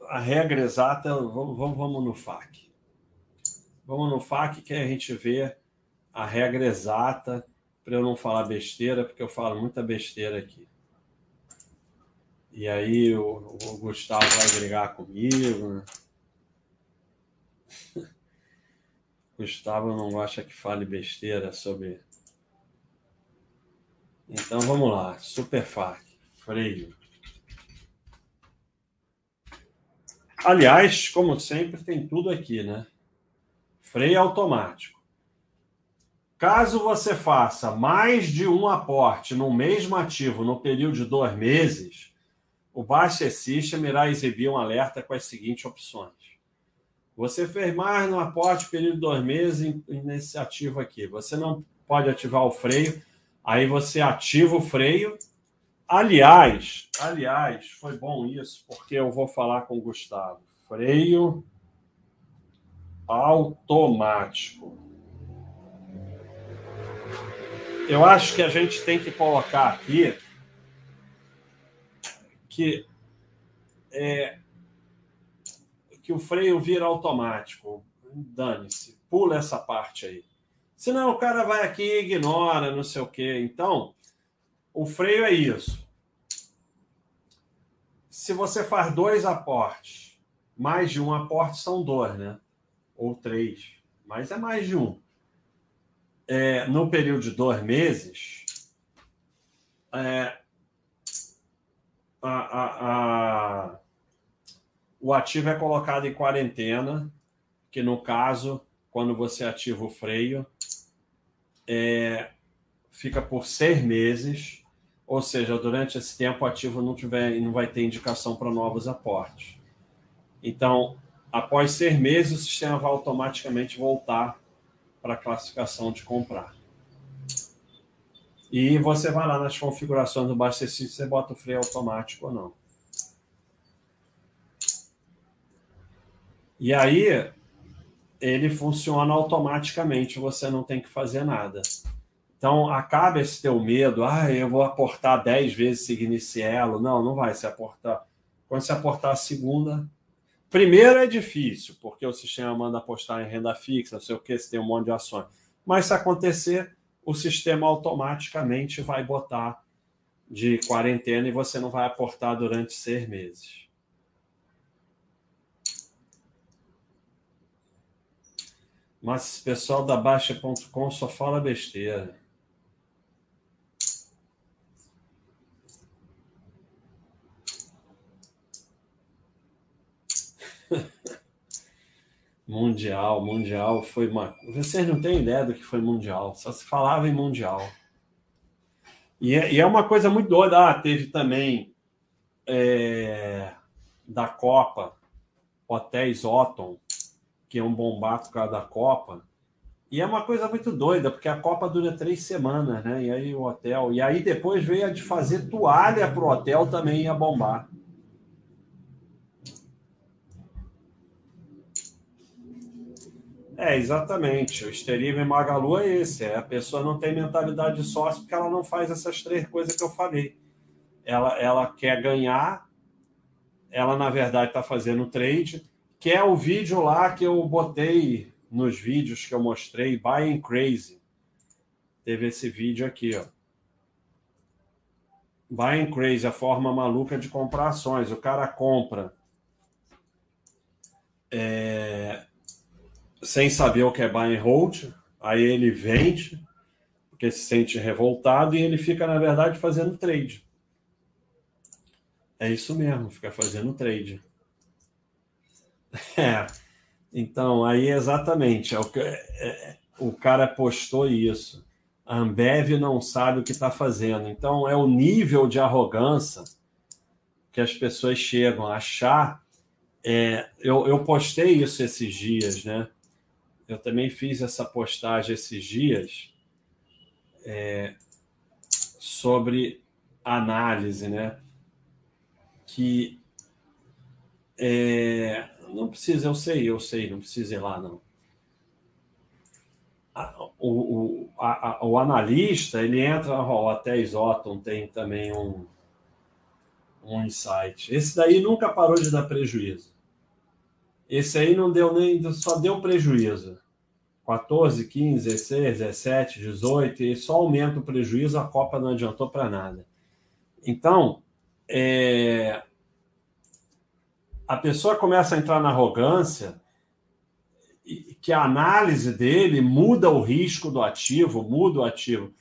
A: a regra exata, vamos, vamos no FAQ. Vamos no FAQ que a gente vê a regra exata, para eu não falar besteira, porque eu falo muita besteira aqui. E aí o, o Gustavo vai brigar comigo. Né? Gustavo não gosta que fale besteira sobre então vamos lá, Superfac, freio. Aliás, como sempre, tem tudo aqui, né? Freio automático. Caso você faça mais de um aporte no mesmo ativo no período de dois meses, o Baixa System irá exibir um alerta com as seguintes opções. Você fez mais no aporte período de dois meses nesse ativo aqui. Você não pode ativar o freio Aí você ativa o freio. Aliás, aliás, foi bom isso, porque eu vou falar com o Gustavo. Freio automático. Eu acho que a gente tem que colocar aqui que é, que o freio vira automático. Dane-se, pula essa parte aí. Senão o cara vai aqui e ignora, não sei o quê. Então, o freio é isso. Se você faz dois aportes, mais de um aporte são dois, né? Ou três, mas é mais de um. É, no período de dois meses, é, a, a, a, o ativo é colocado em quarentena, que no caso, quando você ativa o freio, é, fica por seis meses, ou seja, durante esse tempo o ativo não, tiver, não vai ter indicação para novos aportes. Então, após seis meses, o sistema vai automaticamente voltar para a classificação de comprar. E você vai lá nas configurações do abastecimento, você bota o freio automático ou não. E aí, ele funciona automaticamente, você não tem que fazer nada. Então, acaba esse teu medo, ah, eu vou aportar 10 vezes seguindo esse. Não, não vai se aportar. Quando você aportar a segunda, primeiro é difícil, porque o sistema manda apostar em renda fixa, não sei o que, você tem um monte de ações. Mas se acontecer, o sistema automaticamente vai botar de quarentena e você não vai aportar durante seis meses. Mas esse pessoal da Baixa.com só fala besteira. mundial, mundial foi uma. Vocês não têm ideia do que foi mundial, só se falava em mundial. E é, e é uma coisa muito doida. Ah, teve também é, da Copa, Hotéis Otton, que é um bombado por causa da Copa. E é uma coisa muito doida, porque a Copa dura três semanas, né? E aí o hotel. E aí depois veio a de fazer toalha para o hotel também ia bombar. É, exatamente. O esterismo em Magalu é esse. É, a pessoa não tem mentalidade de sócio porque ela não faz essas três coisas que eu falei. Ela, ela quer ganhar, ela na verdade está fazendo trade, que é o vídeo lá que eu botei nos vídeos que eu mostrei, Buying Crazy. Teve esse vídeo aqui, ó. Buying Crazy, a forma maluca de comprar ações. O cara compra é, sem saber o que é buy and hold, aí ele vende, porque se sente revoltado, e ele fica, na verdade, fazendo trade. É isso mesmo, fica fazendo trade. É. Então, aí exatamente, é o, que, é, é, o cara postou isso. A Ambev não sabe o que está fazendo. Então, é o nível de arrogância que as pessoas chegam a achar. É, eu, eu postei isso esses dias, né? Eu também fiz essa postagem esses dias é, sobre análise, né? Que é, não precisa, eu sei, eu sei, não precisa ir lá, não. O, o, a, o analista, ele entra, ó, até Isoton tem também um, um insight. Esse daí nunca parou de dar prejuízo. Esse aí não deu nem, só deu prejuízo. 14, 15, 16, 17, 18, e só aumenta o prejuízo, a Copa não adiantou para nada. Então, é, a pessoa começa a entrar na arrogância que a análise dele muda o risco do ativo, muda o ativo.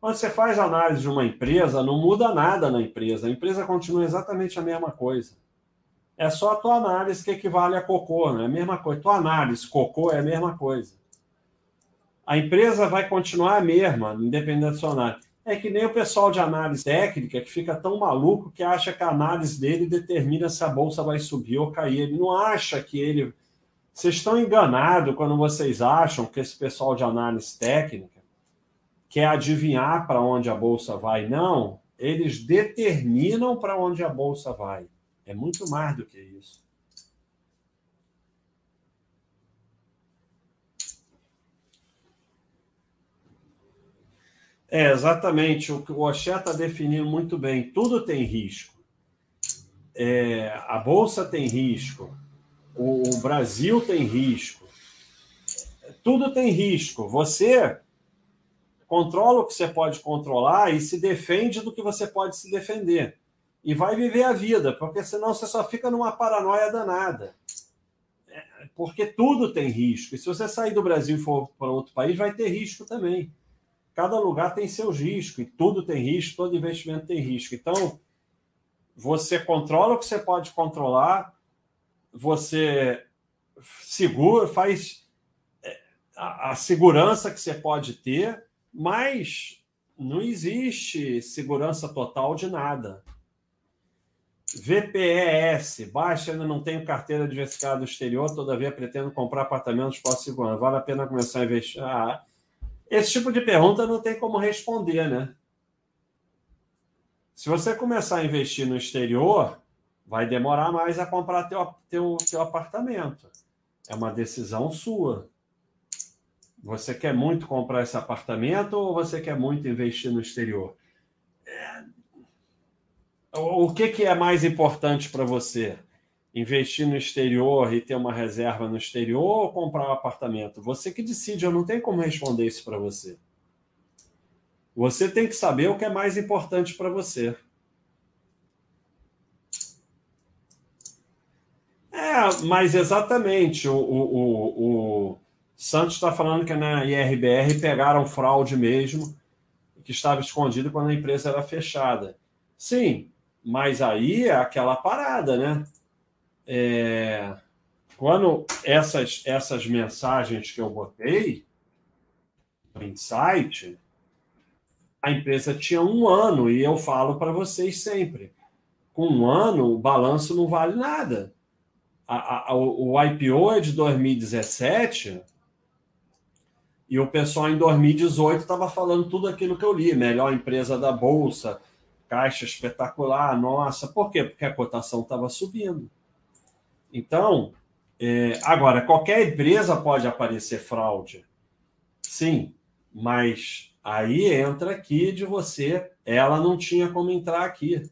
A: Quando você faz análise de uma empresa, não muda nada na empresa. A empresa continua exatamente a mesma coisa. É só a tua análise que equivale a cocô, não é a mesma coisa. Tua análise, cocô é a mesma coisa. A empresa vai continuar a mesma, independente do seu análise. É que nem o pessoal de análise técnica que fica tão maluco que acha que a análise dele determina se a bolsa vai subir ou cair. Ele não acha que ele. Vocês estão enganados quando vocês acham que esse pessoal de análise técnica quer adivinhar para onde a bolsa vai. Não, eles determinam para onde a bolsa vai. É muito mais do que isso. É, exatamente. O que o Oxé está definindo muito bem. Tudo tem risco. É, a Bolsa tem risco. O, o Brasil tem risco. Tudo tem risco. Você controla o que você pode controlar e se defende do que você pode se defender. E vai viver a vida, porque senão você só fica numa paranoia danada. É, porque tudo tem risco. E se você sair do Brasil e for para outro país, vai ter risco também. Cada lugar tem seus riscos, e tudo tem risco, todo investimento tem risco. Então, você controla o que você pode controlar, você segura, faz é, a, segurança que você pode ter, mas não existe segurança total de nada. VPES, baixa, ainda não tenho carteira diversificada do exterior, todavia pretendo comprar apartamentos próximo ano. Vale a pena começar a investir? Ah, esse tipo de pergunta não tem como responder, né? Se você começar a investir no exterior, vai demorar mais a comprar teu, teu, teu apartamento. É uma decisão sua. Você quer muito comprar esse apartamento ou você quer muito investir no exterior? É... O que, que é mais importante para você? Investir no exterior e ter uma reserva no exterior ou comprar um apartamento? Você que decide, eu não tenho como responder isso para você. Você tem que saber o que é mais importante para você. É, mas exatamente. O, o, o, o Santos está falando que na IRBR pegaram fraude mesmo, que estava escondido quando a empresa era fechada. Sim, mas aí é aquela parada, né? É, quando essas, essas mensagens que eu botei no insight, a empresa tinha um ano, e eu falo para vocês sempre: com um ano, o balanço não vale nada. A, a, o IPO é de 2017 e o pessoal em 2018 estava falando tudo aquilo que eu li: melhor empresa da Bolsa, caixa espetacular, nossa. Por quê? Porque a cotação estava subindo. Então, é, agora, qualquer empresa pode aparecer fraude. Sim, mas Aí entra aqui de você, ela não tinha como entrar aqui.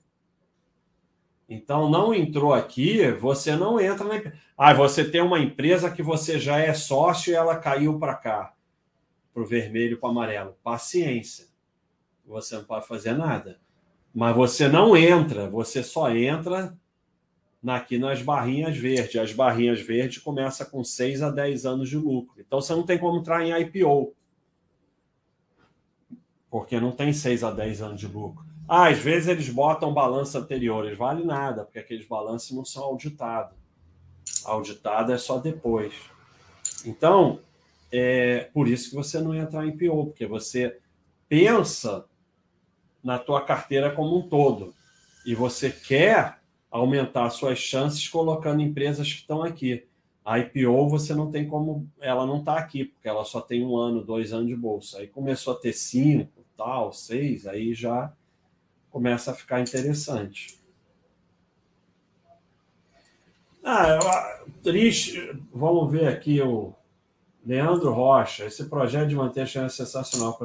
A: Então, não entrou aqui, você não entra na. Ah, você tem uma empresa que você já é sócio e ela caiu para cá, para o vermelho para o amarelo. Paciência. Você não pode fazer nada. Mas você não entra, você só entra aqui nas barrinhas verdes. As barrinhas verdes começam com 6 a 10 anos de lucro. Então, você não tem como entrar em IPO porque não tem 6 a 10 anos de lucro. Ah, às vezes eles botam balanço anteriores, vale nada, porque aqueles balanços não são auditados. Auditado é só depois. Então, é por isso que você não entra em PO, porque você pensa na tua carteira como um todo e você quer aumentar suas chances colocando empresas que estão aqui. A IPO você não tem como, ela não está aqui, porque ela só tem um ano, dois anos de bolsa. Aí começou a ter cinco, tal, seis, aí já começa a ficar interessante. Ah, triste. Vamos ver aqui o Leandro Rocha. Esse projeto de manter a chance é sensacional.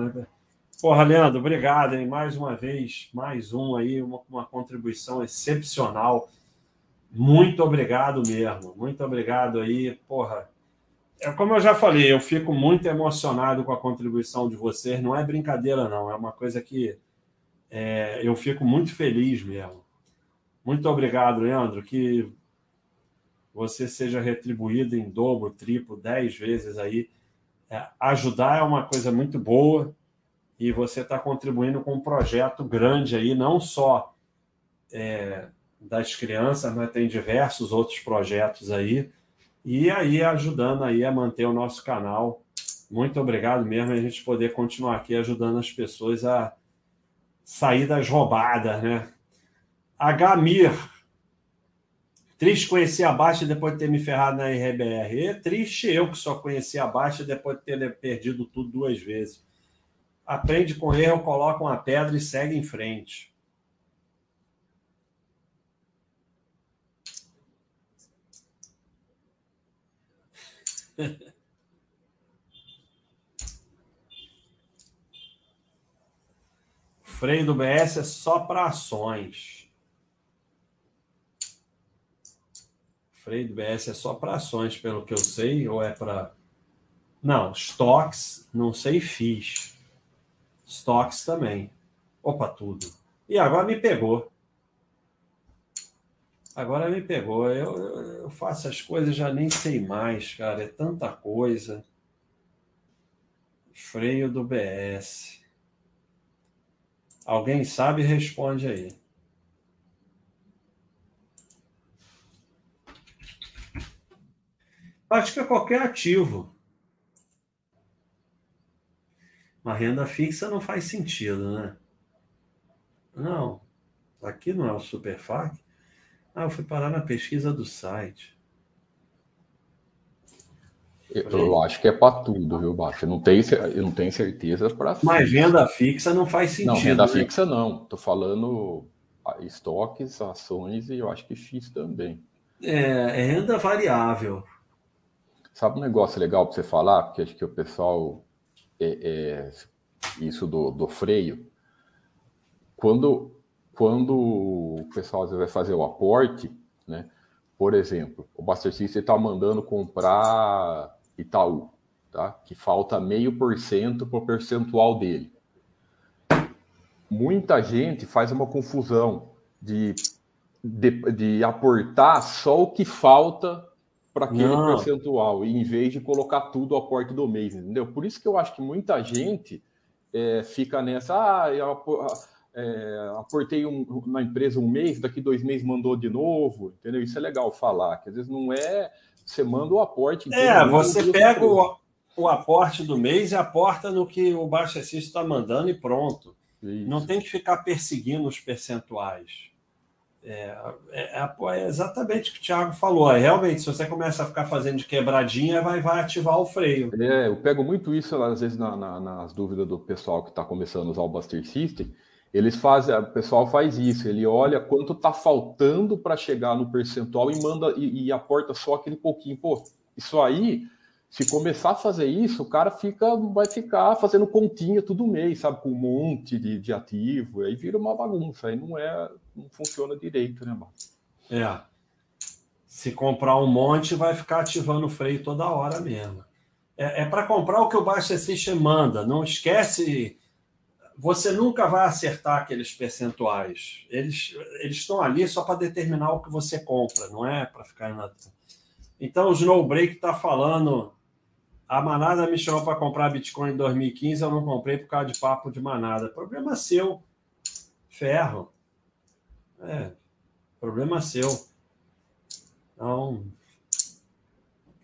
A: Porra, Leandro, obrigado, hein? Mais uma vez, mais um aí, uma, uma contribuição excepcional. Muito obrigado mesmo. Muito obrigado aí. Porra, é como eu já falei, eu fico muito emocionado com a contribuição de vocês. Não é brincadeira, não. É uma coisa que é, eu fico muito feliz mesmo. Muito obrigado, Leandro. Que você seja retribuído em dobro, triplo, dez vezes aí. É, ajudar é uma coisa muito boa e você está contribuindo com um projeto grande aí, não só é, das crianças, mas tem diversos outros projetos aí e aí ajudando aí a manter o nosso canal. Muito obrigado mesmo a gente poder continuar aqui ajudando as pessoas a sair das roubadas, né? Gamir. Triste conhecer a Baixa depois de ter me ferrado na RBR. É triste eu que só conheci a Baixa depois de ter perdido tudo duas vezes. Aprende com erro, coloca uma pedra e segue em frente. freio do BS é só para ações. freio do BS é só para ações, pelo que eu sei, ou é para. Não, estoques, não sei, fiz. Stocks também. Opa, tudo. E agora me pegou. Agora me pegou. Eu, eu faço as coisas já nem sei mais, cara. É tanta coisa. Freio do BS. Alguém sabe? Responde aí. Que é qualquer ativo. Uma renda fixa não faz sentido, né? Não. Aqui não é o Superfac. Ah, eu fui parar na pesquisa do site.
B: Eu, acho que é para tudo, viu, Baixo? Eu não tenho, eu não tenho certeza para.
A: Mas renda fixa não faz sentido.
B: Não, renda né? fixa não. Estou falando estoques, ações e eu acho que X também.
A: É, é renda variável.
B: Sabe um negócio legal para você falar? Porque acho que o pessoal. É, é, isso do, do freio. Quando, quando o pessoal vai fazer o aporte, né? Por exemplo, o Buster System está mandando comprar Itaú, tá? que falta meio por cento para o percentual dele. Muita gente faz uma confusão de, de, de aportar só o que falta para aquele Não. percentual, em vez de colocar tudo ao aporte do mês, entendeu? Por isso que eu acho que muita gente é, fica nessa, ah, eu é, aportei um, na empresa um mês, daqui dois meses mandou de novo, entendeu? Isso é legal falar, que às vezes não é, você manda o aporte.
A: É, você pega o, o aporte do mês e aporta no que o Baixa está mandando e pronto. Isso. Não tem que ficar perseguindo os percentuais. É, é, é, é, exatamente o que o Thiago falou. É, realmente, se você começa a ficar fazendo de quebradinha, vai, vai ativar o freio.
B: É, eu pego muito isso, às vezes, na, na, nas dúvidas do pessoal que está começando a usar o Buster System. Eles fazem, o pessoal faz isso, ele olha quanto está faltando para chegar no percentual e manda e, e aporta só aquele pouquinho. Pô, isso aí se começar a fazer isso, o cara fica, vai ficar fazendo continha todo mês, sabe, com um monte de, de ativo, aí vira uma bagunça, aí não é, não funciona direito, né, mano?
A: É. Se comprar um monte, vai ficar ativando o freio toda hora mesmo. É, é para comprar o que o Baixa System manda. Não esquece. Você nunca vai acertar aqueles percentuais. Eles, estão ali só para determinar o que você compra, não é para ficar na. Então o Snowbreak está falando a Manada me chamou para comprar Bitcoin em 2015, eu não comprei por causa de papo de Manada. Problema seu. Ferro. É, problema seu. Então,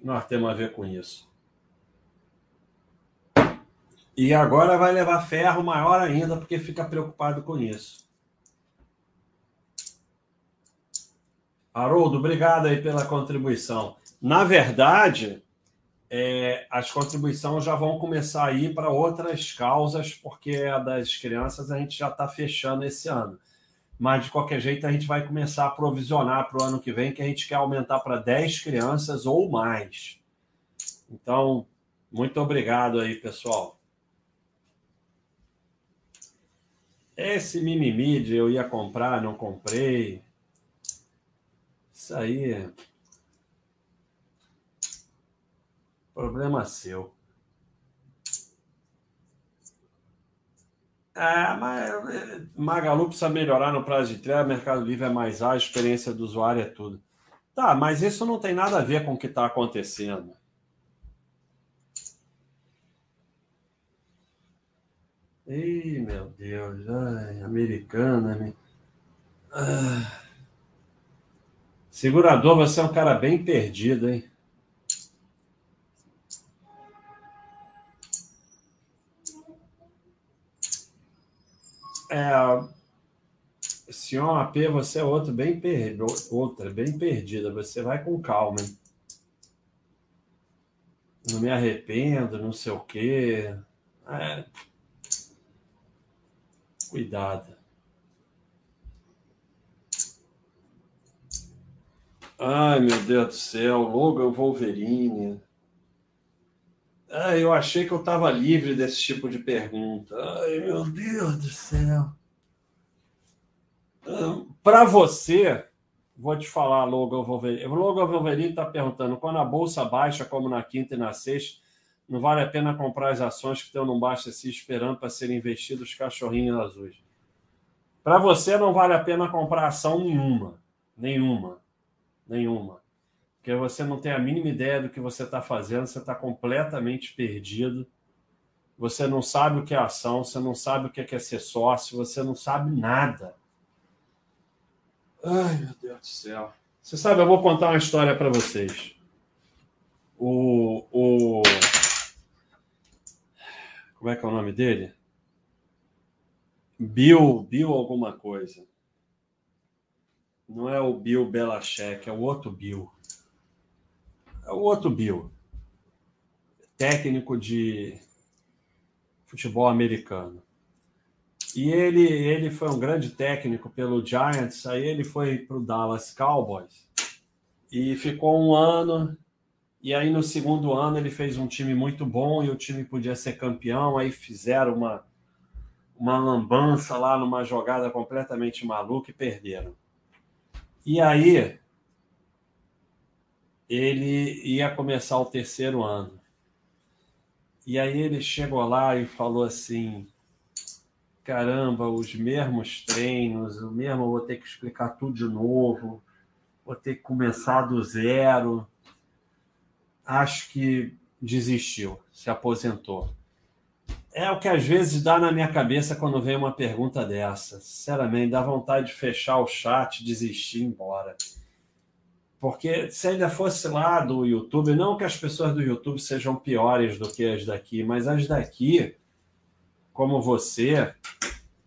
A: nós temos a ver com isso. E agora vai levar ferro maior ainda, porque fica preocupado com isso. Haroldo, obrigado aí pela contribuição. Na verdade, é, as contribuições já vão começar a ir para outras causas, porque a das crianças a gente já está fechando esse ano. Mas, de qualquer jeito, a gente vai começar a provisionar para o ano que vem, que a gente quer aumentar para 10 crianças ou mais. Então, muito obrigado aí, pessoal. Esse mimimi de eu ia comprar, não comprei. Isso aí Problema seu. É, mas é, Magalu precisa melhorar no prazo de entrega, Mercado Livre é mais ágil, experiência do usuário é tudo. Tá, mas isso não tem nada a ver com o que está acontecendo. Ih, meu Deus, ai, americana, me... Ah. Segurador, você é um cara bem perdido, hein? É, Sion AP, você é outro bem per... outra, bem perdida. Você vai com calma, hein? Não me arrependo, não sei o quê. É... Cuidado. Ai, meu Deus do céu, Logan Wolverine. Ah, eu achei que eu estava livre desse tipo de pergunta. Ai, meu Deus do céu. Para você, vou te falar, Logan Wolverine. O Logan Wolverine está perguntando: quando a bolsa baixa, como na quinta e na sexta, não vale a pena comprar as ações que estão no baixo assim esperando para serem investidos os cachorrinhos azuis. Para você não vale a pena comprar ação nenhuma, nenhuma, nenhuma, porque você não tem a mínima ideia do que você está fazendo, você está completamente perdido. Você não sabe o que é ação, você não sabe o que é ser sócio, você não sabe nada. Ai, meu Deus do céu. Você sabe, eu vou contar uma história para vocês. O, o. Como é que é o nome dele? Bill, Bill alguma coisa. Não é o Bill Belichick, é o outro Bill. É o outro Bill. Técnico de futebol americano. E ele, ele foi um grande técnico pelo Giants, aí ele foi para o Dallas Cowboys e ficou um ano. E aí no segundo ano ele fez um time muito bom e o time podia ser campeão. Aí fizeram uma, uma lambança lá numa jogada completamente maluca e perderam. E aí ele ia começar o terceiro ano. E aí ele chegou lá e falou assim: caramba, os mesmos treinos, o mesmo, vou ter que explicar tudo de novo, vou ter que começar do zero. Acho que desistiu, se aposentou. É o que às vezes dá na minha cabeça quando vem uma pergunta dessa. Sinceramente, dá vontade de fechar o chat, desistir e ir embora. Porque se ainda fosse lá do YouTube, não que as pessoas do YouTube sejam piores do que as daqui, mas as daqui como você,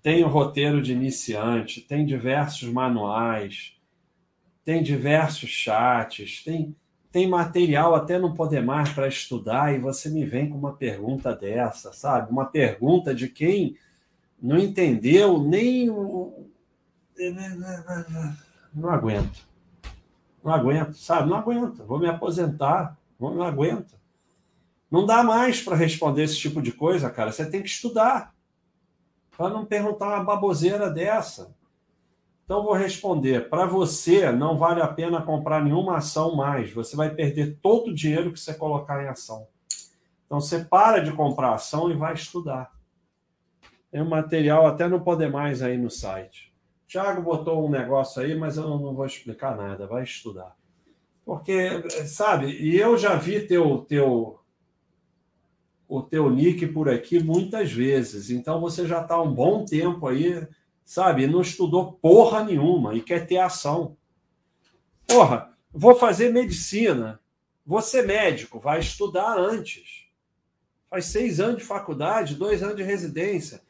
A: tem o roteiro de iniciante, tem diversos manuais, tem diversos chats, tem, tem material até não poder mais para estudar e você me vem com uma pergunta dessa, sabe? Uma pergunta de quem não entendeu nem o. Não aguento. Não aguento, sabe? Não aguento. Vou me aposentar. Não aguento. Não dá mais para responder esse tipo de coisa, cara. Você tem que estudar para não perguntar uma baboseira dessa. Então, vou responder: para você, não vale a pena comprar nenhuma ação mais. Você vai perder todo o dinheiro que você colocar em ação. Então, você para de comprar ação e vai estudar. Tem um material até não poder mais aí no site. Tiago botou um negócio aí, mas eu não vou explicar nada. Vai estudar. Porque, sabe, e eu já vi teu, teu, o teu nick por aqui muitas vezes. Então você já está um bom tempo aí, sabe? Não estudou porra nenhuma e quer ter ação. Porra, vou fazer medicina. Ser médico, vai estudar antes. Faz seis anos de faculdade, dois anos de residência.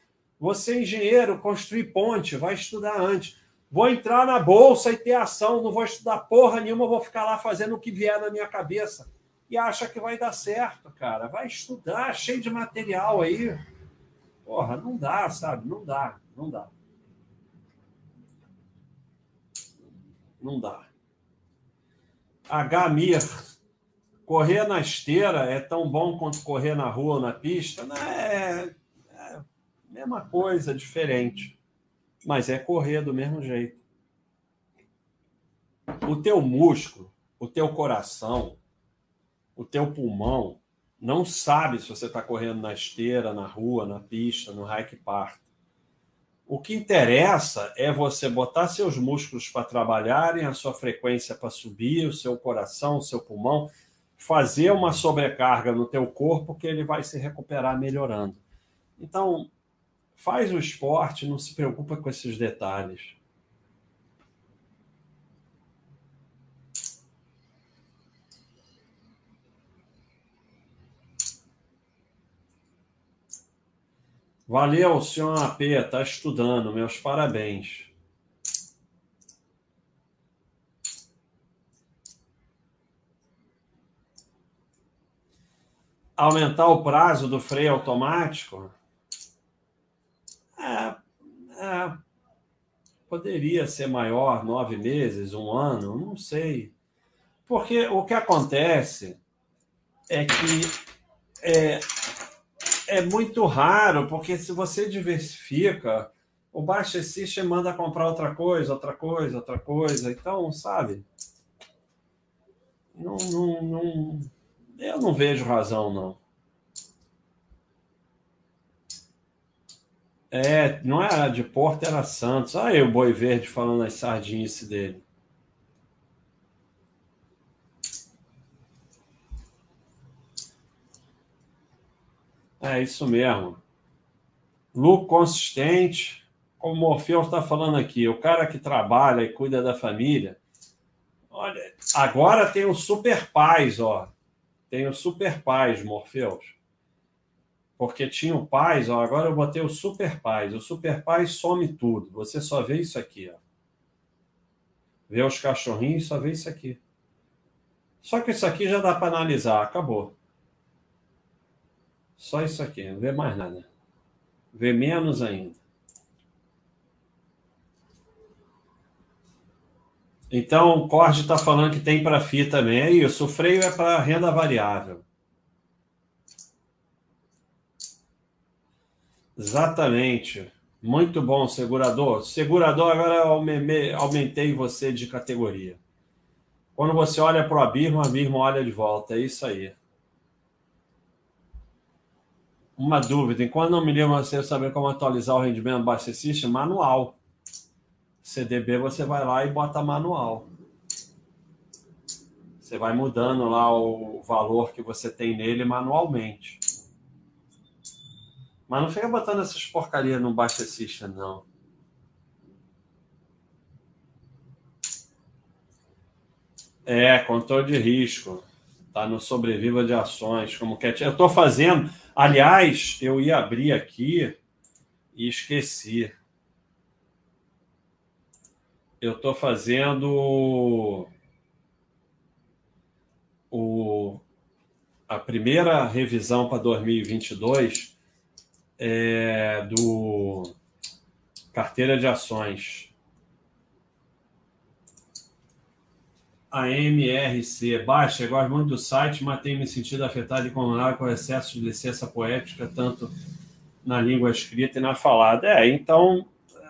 A: Ser engenheiro, construir ponte, vai estudar antes. Vou entrar na bolsa e ter ação, não vou estudar porra nenhuma, vou ficar lá fazendo o que vier na minha cabeça e acha que vai dar certo, cara. Vai estudar, cheio de material aí. Porra, não dá, sabe? Não dá, não dá. Não dá. Mir, correr na esteira é tão bom quanto correr na rua na pista? Não é mesma coisa, diferente. Mas é correr do mesmo jeito. O teu músculo, o teu coração, o teu pulmão não sabe se você está correndo na esteira, na rua, na pista, no hike park. O que interessa é você botar seus músculos para trabalharem, a sua frequência para subir, o seu coração, o seu pulmão, fazer uma sobrecarga no teu corpo que ele vai se recuperar melhorando. Então, faz o esporte, não se preocupa com esses detalhes. Valeu, senhor AP, está estudando, meus parabéns. Aumentar o prazo do freio automático? É, é, poderia ser maior, nove meses, um ano, não sei. Porque o que acontece é que é, é muito raro, porque se você diversifica, o Baixa System manda comprar outra coisa, outra coisa, outra coisa. Então, sabe? Não, não, não, eu não vejo razão, não. É, não era de Porto, era Santos. Aí o Boi Verde falando as sardinhas dele. É isso mesmo. Lucro consistente, como o Morfeu está falando aqui, o cara que trabalha e cuida da família. Olha, agora tem o Super Pais, ó. Tem o Super Pais, Morfeus. Porque tinha o Pais, ó, agora eu botei o Super Pais. O Super Pais some tudo. Você só vê isso aqui, ó. Vê os cachorrinhos e só vê isso aqui. Só que isso aqui já dá para analisar, acabou. Só isso aqui, não vê mais nada. Vê menos ainda. Então, o Cord está falando que tem para FI também. É isso, o freio é para renda variável. Exatamente. Muito bom, segurador. Segurador, agora eu aumentei você de categoria. Quando você olha para o Abirmo, o Abirmo olha de volta. É isso aí. Uma dúvida. Enquanto não me lembro você saber como atualizar o rendimento System, manual. CDB você vai lá e bota manual. Você vai mudando lá o valor que você tem nele manualmente. Mas não fica botando essas porcarias no Baixa System, não. É, controle de risco. Tá no sobreviva de ações, como que Eu estou fazendo. Aliás, eu ia abrir aqui e esqueci eu estou fazendo o, a primeira revisão para 2022 é, do carteira de ações. A MRC. Baixa, eu gosto muito do site, mas tenho me sentido afetado e incomodado com o excesso de licença poética, tanto na língua escrita e na falada. É, então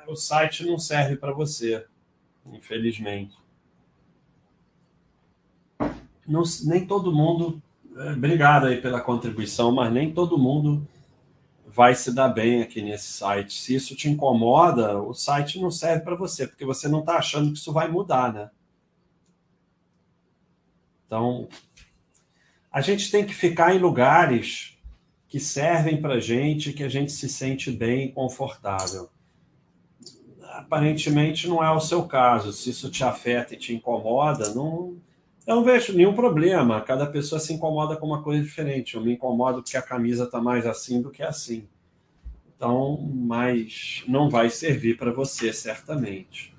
A: o site não serve para você infelizmente. Não, nem todo mundo. É, obrigado aí pela contribuição, mas nem todo mundo vai se dar bem aqui nesse site. Se isso te incomoda, o site não serve para você, porque você não está achando que isso vai mudar, né? Então, a gente tem que ficar em lugares que servem para gente, que a gente se sente bem e confortável aparentemente não é o seu caso. Se isso te afeta e te incomoda, não, eu não vejo nenhum problema. Cada pessoa se incomoda com uma coisa diferente. Eu me incomodo porque a camisa está mais assim do que assim. Então, mas não vai servir para você, certamente.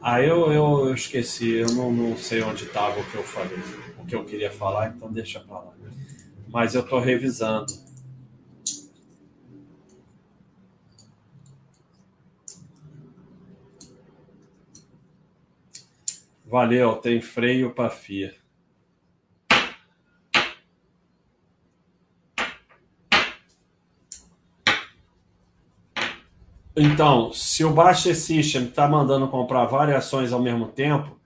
A: Ah, eu, eu, eu esqueci, eu não, não sei onde estava o que eu falei, o que eu queria falar, então deixa para lá mas eu estou revisando. Valeu, tem freio para FIA. Então, se o Baixa System está mandando comprar variações ao mesmo tempo,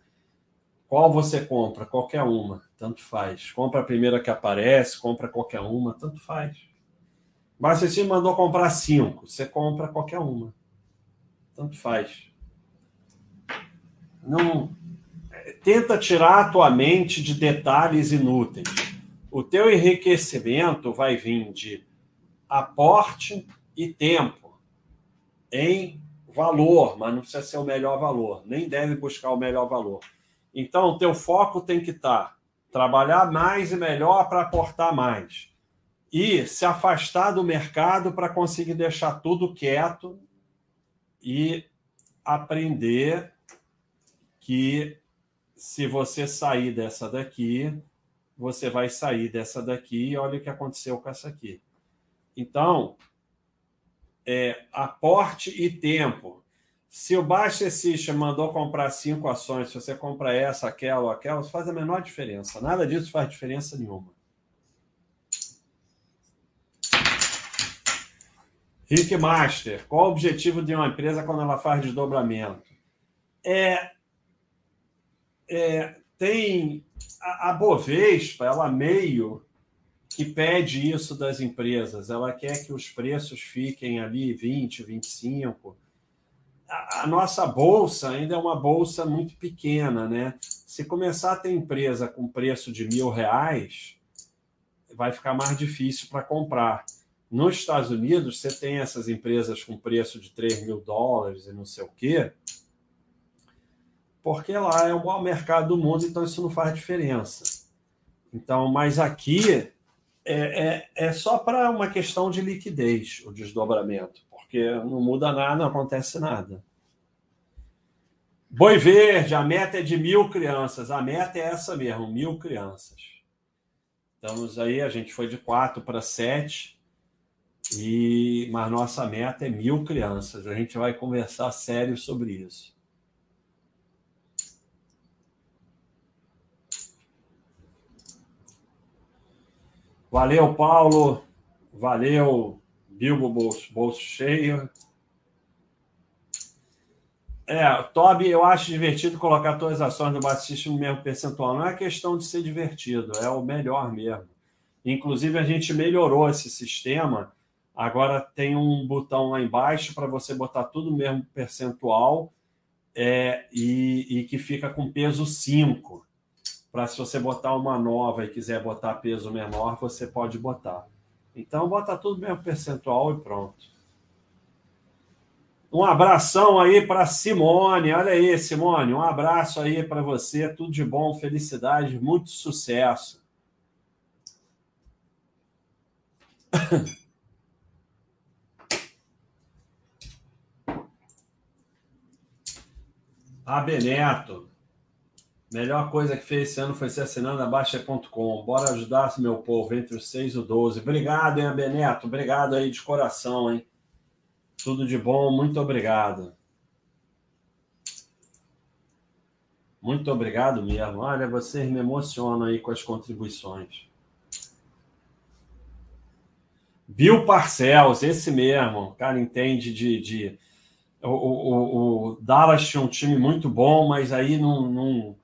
A: qual você compra? Qualquer uma tanto faz. Compra a primeira que aparece, compra qualquer uma, tanto faz. Mas se você mandou comprar cinco, você compra qualquer uma. Tanto faz. Não tenta tirar a tua mente de detalhes inúteis. O teu enriquecimento vai vir de aporte e tempo em valor, mas não precisa ser o melhor valor, nem deve buscar o melhor valor. Então, o teu foco tem que estar trabalhar mais e melhor para aportar mais. E se afastar do mercado para conseguir deixar tudo quieto e aprender que se você sair dessa daqui, você vai sair dessa daqui e olha o que aconteceu com essa aqui. Então, é, aporte e tempo. Se o Baixa System mandou comprar cinco ações, se você compra essa, aquela ou aquela, faz a menor diferença. Nada disso faz diferença nenhuma. Rick Master, qual o objetivo de uma empresa quando ela faz desdobramento? É, é tem a, a Bovespa, ela meio que pede isso das empresas. Ela quer que os preços fiquem ali 20, 25. A, a nossa bolsa ainda é uma bolsa muito pequena, né? Se começar a ter empresa com preço de mil reais, vai ficar mais difícil para comprar. Nos Estados Unidos, você tem essas empresas com preço de 3 mil dólares e não sei o quê, porque lá é o maior mercado do mundo, então isso não faz diferença. Então, mas aqui é, é, é só para uma questão de liquidez o desdobramento, porque não muda nada, não acontece nada. Boi Verde, a meta é de mil crianças. A meta é essa mesmo, mil crianças. Estamos aí, a gente foi de quatro para sete, e, mas nossa meta é mil crianças. A gente vai conversar sério sobre isso. Valeu, Paulo. Valeu, Bilbo Bolso, bolso Cheio. É, Toby, eu acho divertido colocar todas as ações do Batista no mesmo percentual. Não é questão de ser divertido, é o melhor mesmo. Inclusive, a gente melhorou esse sistema. Agora tem um botão lá embaixo para você botar tudo no mesmo percentual é, e, e que fica com peso 5 para se você botar uma nova e quiser botar peso menor, você pode botar. Então, bota tudo mesmo percentual e pronto. Um abração aí para Simone. Olha aí, Simone. Um abraço aí para você. Tudo de bom, felicidade, muito sucesso. A Beneto. Melhor coisa que fez esse ano foi ser assinando a Baixa.com. Bora ajudar meu povo entre os 6 e o 12. Obrigado, hein, Beneto? Obrigado aí de coração, hein? Tudo de bom, muito obrigado. Muito obrigado mesmo. Olha, vocês me emocionam aí com as contribuições. Bill Parcells, esse mesmo. O cara entende de. de... O, o, o, Dallas tinha um time muito bom, mas aí não, não,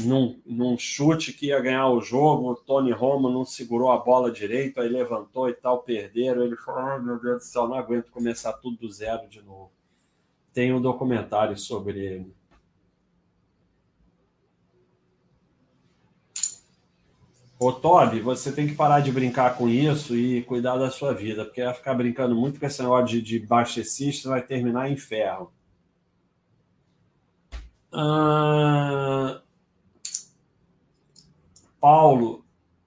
A: num, num chute que ia ganhar o jogo, o Tony Romo não segurou a bola direito, aí levantou e tal, perderam. Ele falou: oh, meu Deus do céu, não aguento começar tudo do zero de novo. Tem um documentário sobre ele. Ô, Toby, você tem que parar de brincar com isso e cuidar da sua vida, porque vai ficar brincando muito com esse negócio de, de baixecista, vai terminar em ferro. Ah, Paulo,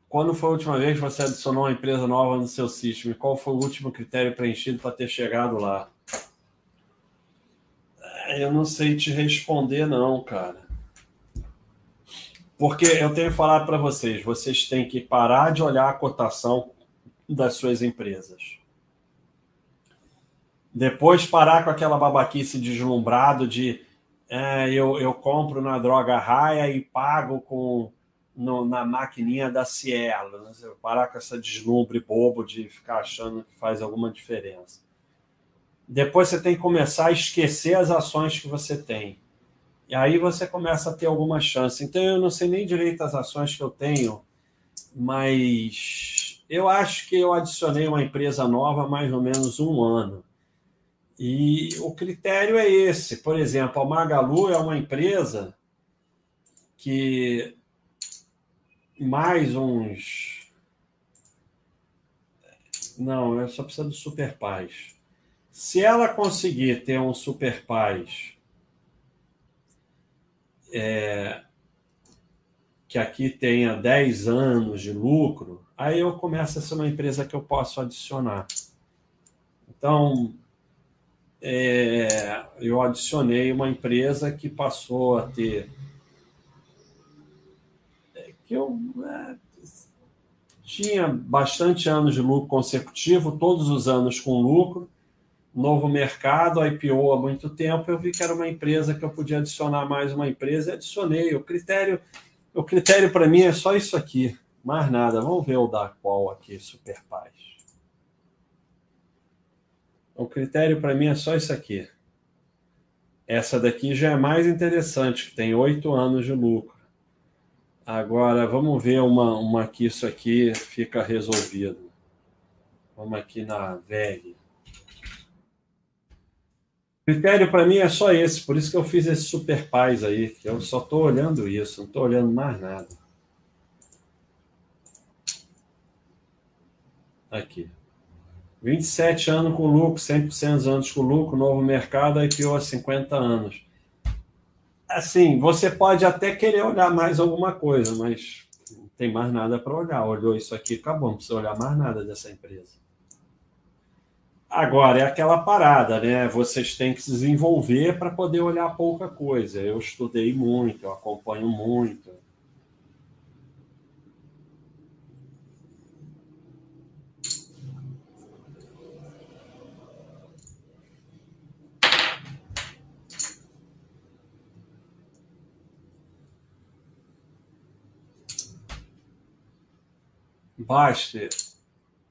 A: quando foi a última vez que você adicionou uma empresa nova no seu sistema? Qual foi o último critério preenchido para ter chegado lá? É, eu não sei te responder, não, cara. Porque eu tenho falar para vocês: vocês têm que parar de olhar a cotação das suas empresas. Depois parar com aquela babaquice deslumbrado de é, eu, eu compro na droga raia e pago com no, na maquininha da Cielo. Né? Parar com essa deslumbre bobo de ficar achando que faz alguma diferença. Depois você tem que começar a esquecer as ações que você tem. E aí você começa a ter alguma chance. Então eu não sei nem direito as ações que eu tenho, mas eu acho que eu adicionei uma empresa nova há mais ou menos um ano. E o critério é esse. Por exemplo, a Magalu é uma empresa que mais uns. Não, eu só preciso do Super Paz. Se ela conseguir ter um Super Paz é, que aqui tenha 10 anos de lucro, aí eu começo a ser uma empresa que eu posso adicionar. Então, é, eu adicionei uma empresa que passou a ter eu é, tinha bastante anos de lucro consecutivo, todos os anos com lucro, novo mercado, IPO há muito tempo, eu vi que era uma empresa que eu podia adicionar mais uma empresa e adicionei. O critério, o critério para mim é só isso aqui, mais nada. Vamos ver o da qual aqui, Super Paz. O critério para mim é só isso aqui. Essa daqui já é mais interessante, que tem oito anos de lucro. Agora, vamos ver uma, uma que isso aqui fica resolvido. Vamos aqui na VEG. Critério para mim é só esse, por isso que eu fiz esse super paz aí, que eu só estou olhando isso, não estou olhando mais nada. Aqui. 27 anos com lucro, 100% anos com lucro, novo mercado, IPO há 50 anos. Assim, você pode até querer olhar mais alguma coisa, mas não tem mais nada para olhar. Olhou isso aqui, acabou, não precisa olhar mais nada dessa empresa. Agora, é aquela parada, né? Vocês têm que se desenvolver para poder olhar pouca coisa. Eu estudei muito, eu acompanho muito. Baster,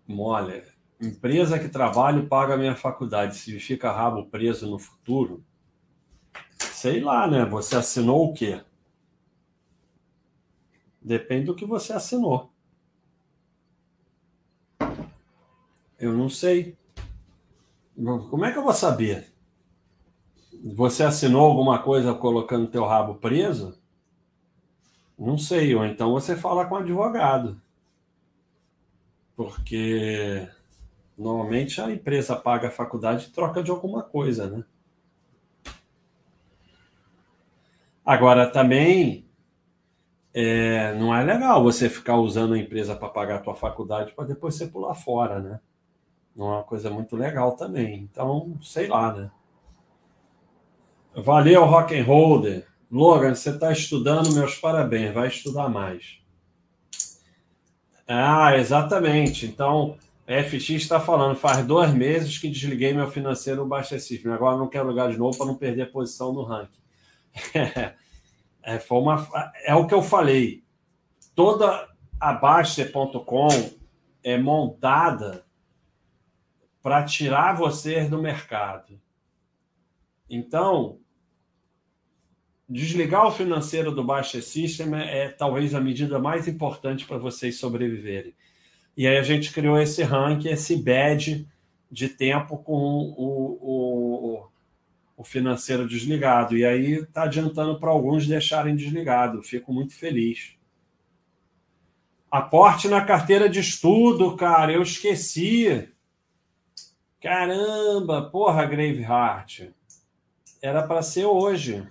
A: Moller. Empresa que trabalho paga minha faculdade. Se fica rabo preso no futuro, sei lá, né? Você assinou o quê? Depende do que você assinou. Eu não sei. Como é que eu vou saber? Você assinou alguma coisa colocando teu rabo preso? Não sei, ou então você fala com o advogado. Porque Normalmente a empresa paga a faculdade e troca de alguma coisa, né? Agora também é, não é legal você ficar usando a empresa para pagar a tua faculdade para depois você pular fora, né? Não é uma coisa muito legal também. Então, sei lá, né? Valeu, rock and. Logan, você está estudando, meus parabéns. Vai estudar mais. Ah, exatamente. Então, FX está falando, faz dois meses que desliguei meu financeiro baixíssimo. Agora não quero lugar de novo para não perder a posição no ranking. É, foi uma, é o que eu falei. Toda a Baster.com é montada para tirar você do mercado. Então, desligar o financeiro do Baixa System é, é talvez a medida mais importante para vocês sobreviverem. E aí a gente criou esse ranking, esse badge de tempo com o, o, o financeiro desligado. E aí está adiantando para alguns deixarem desligado. Fico muito feliz. Aporte na carteira de estudo, cara. Eu esqueci. Caramba, porra, Graveheart. Era para ser hoje.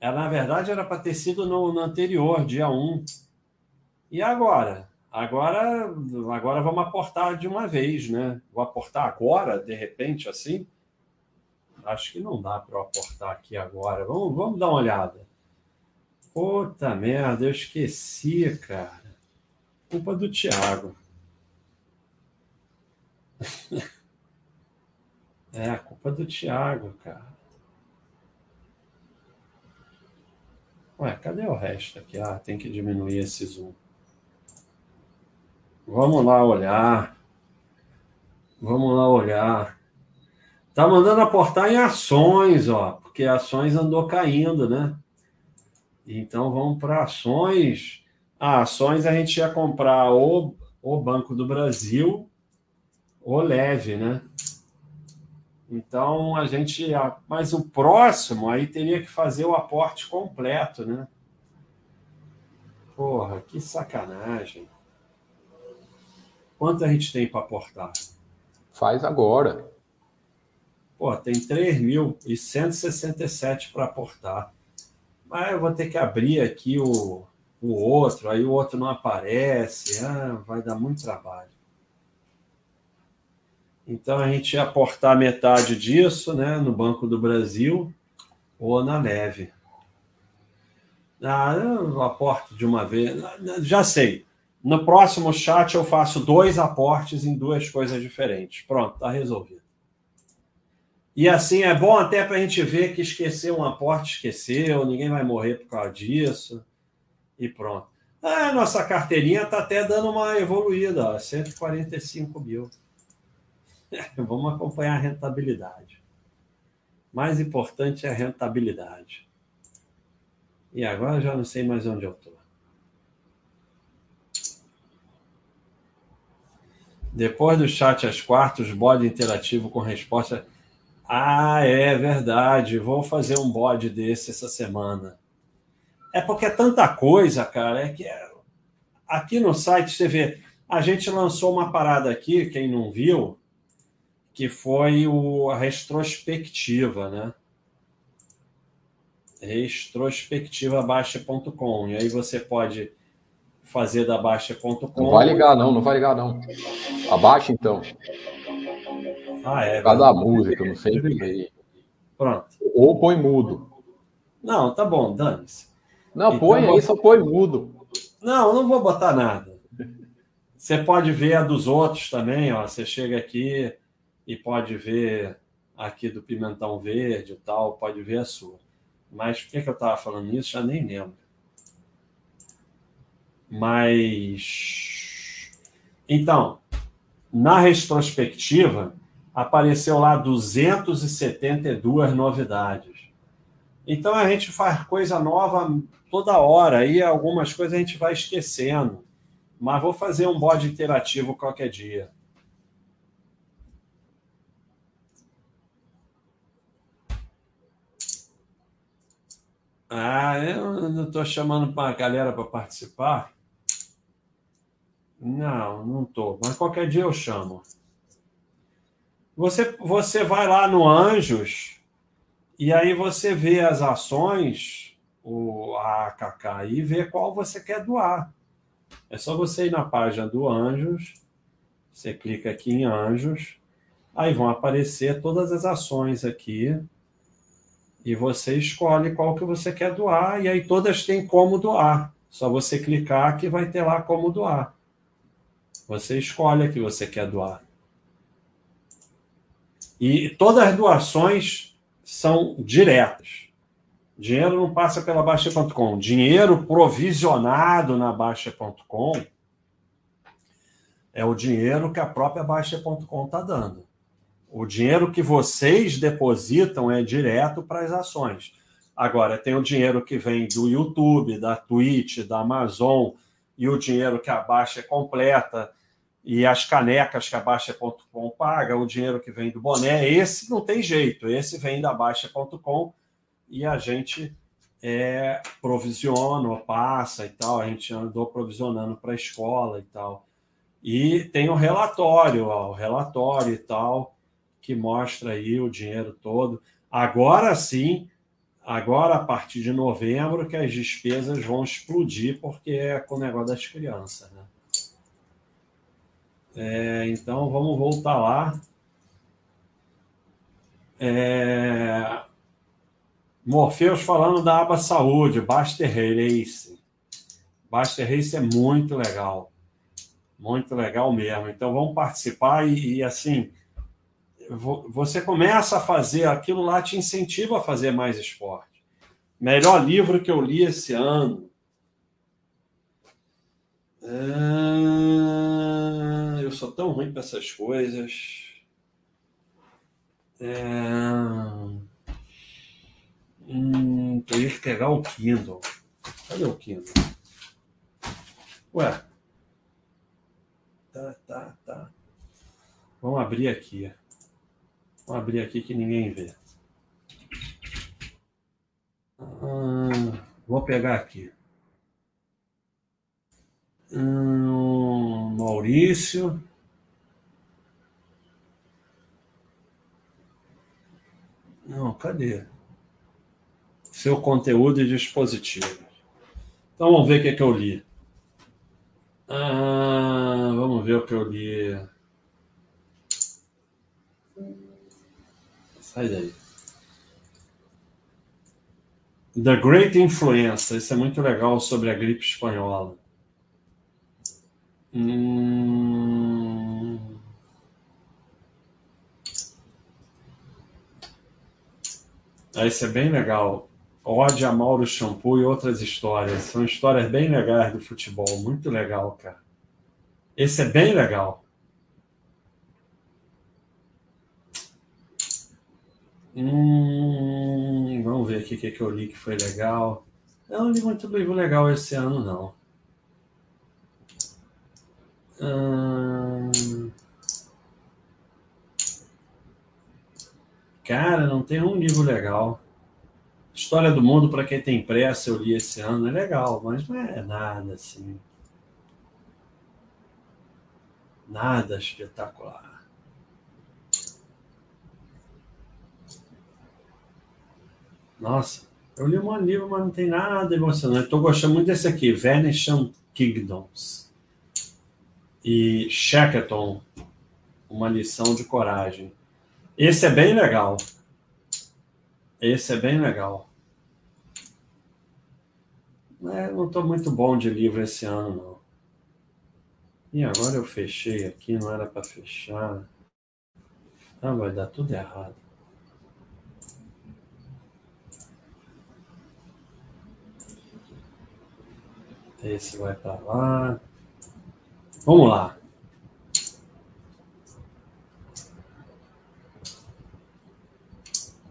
A: Era, na verdade, era para ter sido no, no anterior, dia 1. E agora? Agora, agora vamos aportar de uma vez, né? Vou aportar agora, de repente, assim? Acho que não dá para eu aportar aqui agora. Vamos, vamos dar uma olhada. Puta merda, eu esqueci, cara. Culpa do Thiago. é, culpa do Thiago, cara. Ué, cadê o resto aqui? Ah, tem que diminuir esse zoom. Vamos lá olhar. Vamos lá olhar. Tá mandando aportar em ações, ó, porque ações andou caindo, né? Então vamos para ações. Ah, ações a gente ia comprar o, o Banco do Brasil, o Leve, né? Então a gente. Mas o próximo aí teria que fazer o aporte completo, né? Porra, que sacanagem. Quanto a gente tem para aportar?
B: Faz agora.
A: Pô, tem 3.167 para aportar. Mas eu vou ter que abrir aqui o, o outro, aí o outro não aparece. Ah, vai dar muito trabalho. Então a gente ia aportar metade disso né, no Banco do Brasil ou na Leve. Ah, eu aporto de uma vez. Já sei. No próximo chat eu faço dois aportes em duas coisas diferentes. Pronto, está resolvido. E assim é bom até para a gente ver que esqueceu um aporte, esqueceu, ninguém vai morrer por causa disso. E pronto. Ah, nossa carteirinha está até dando uma evoluída, ó, 145 mil. Vamos acompanhar a rentabilidade. Mais importante é a rentabilidade. E agora eu já não sei mais onde eu estou. Depois do chat às quartas, bode interativo com resposta. Ah, é verdade. Vou fazer um bode desse essa semana. É porque é tanta coisa, cara. É que é, aqui no site você vê. A gente lançou uma parada aqui, quem não viu, que foi o, a retrospectiva, né? retrospectivabaixa.com. E aí você pode fazer da Baixa.com.
B: Não vai ligar, não, não vai ligar, não. Abaixa então.
A: Ah, é.
B: Por causa da música, não sei.
A: Pronto.
B: Ou põe mudo.
A: Não, tá bom, dane-se.
B: Não, então, põe aí, só põe mudo.
A: Não, não vou botar nada. Você pode ver a dos outros também, ó. Você chega aqui e pode ver aqui do Pimentão Verde e tal, pode ver a sua. Mas por que, que eu estava falando isso? Já nem lembro. Mas. Então, na retrospectiva, apareceu lá 272 novidades. Então a gente faz coisa nova toda hora, aí algumas coisas a gente vai esquecendo. Mas vou fazer um bode interativo qualquer dia. Ah, eu não estou chamando para a galera para participar. Não, não estou. Mas qualquer dia eu chamo. Você, você vai lá no Anjos e aí você vê as ações, o, AKK, e vê qual você quer doar. É só você ir na página do Anjos, você clica aqui em Anjos, aí vão aparecer todas as ações aqui e você escolhe qual que você quer doar, e aí todas têm como doar. Só você clicar que vai ter lá como doar. Você escolhe a que você quer doar. E todas as doações são diretas. Dinheiro não passa pela Baixa.com. Dinheiro provisionado na Baixa.com é o dinheiro que a própria Baixa.com está dando. O dinheiro que vocês depositam é direto para as ações. Agora, tem o dinheiro que vem do YouTube, da Twitch, da Amazon, e o dinheiro que a Baixa é completa, e as canecas que a Baixa.com paga, o dinheiro que vem do boné, esse não tem jeito, esse vem da Baixa.com e a gente é, provisiona, passa e tal, a gente andou provisionando para a escola e tal. E tem o relatório, ó, o relatório e tal, que mostra aí o dinheiro todo. Agora sim, agora a partir de novembro, que as despesas vão explodir, porque é com o negócio das crianças, né? É, então vamos voltar lá. É... Morpheus falando da aba saúde, Baster Race. Baster Race é muito legal. Muito legal mesmo. Então vamos participar e, e assim você começa a fazer aquilo lá, te incentiva a fazer mais esporte. Melhor livro que eu li esse ano. Ah, eu sou tão ruim para essas coisas. É... Hum, teria que pegar o Kindle. Cadê o Kindle? Ué. Tá, tá, tá. Vamos abrir aqui. Vou abrir aqui que ninguém vê. Hum, vou pegar aqui. Hum, Maurício. Não, cadê? Seu conteúdo e dispositivo. Então vamos ver o que, é que eu li. Ah, vamos ver o que eu li. Sai daí. The Great Influenza. Isso é muito legal sobre a gripe espanhola. Hum... Isso é bem legal. Ode a Mauro Shampoo e outras histórias. São histórias bem legais do futebol. Muito legal, cara. Esse é bem legal. Hum, vamos ver aqui o que, é que eu li que foi legal. Eu não li muito livro legal esse ano, não. Hum... Cara, não tem um livro legal. História do Mundo, para quem tem pressa, eu li esse ano, é legal, mas não é nada assim. Nada espetacular. Nossa, eu li um livro, mas não tem nada emocionante. Estou gostando muito desse aqui, Vanishing Kingdoms. E Shackleton, uma lição de coragem. Esse é bem legal. Esse é bem legal. É, não estou muito bom de livro esse ano, não. E agora eu fechei aqui, não era para fechar. Ah, vai dar tudo errado. Esse vai para lá. Vamos lá.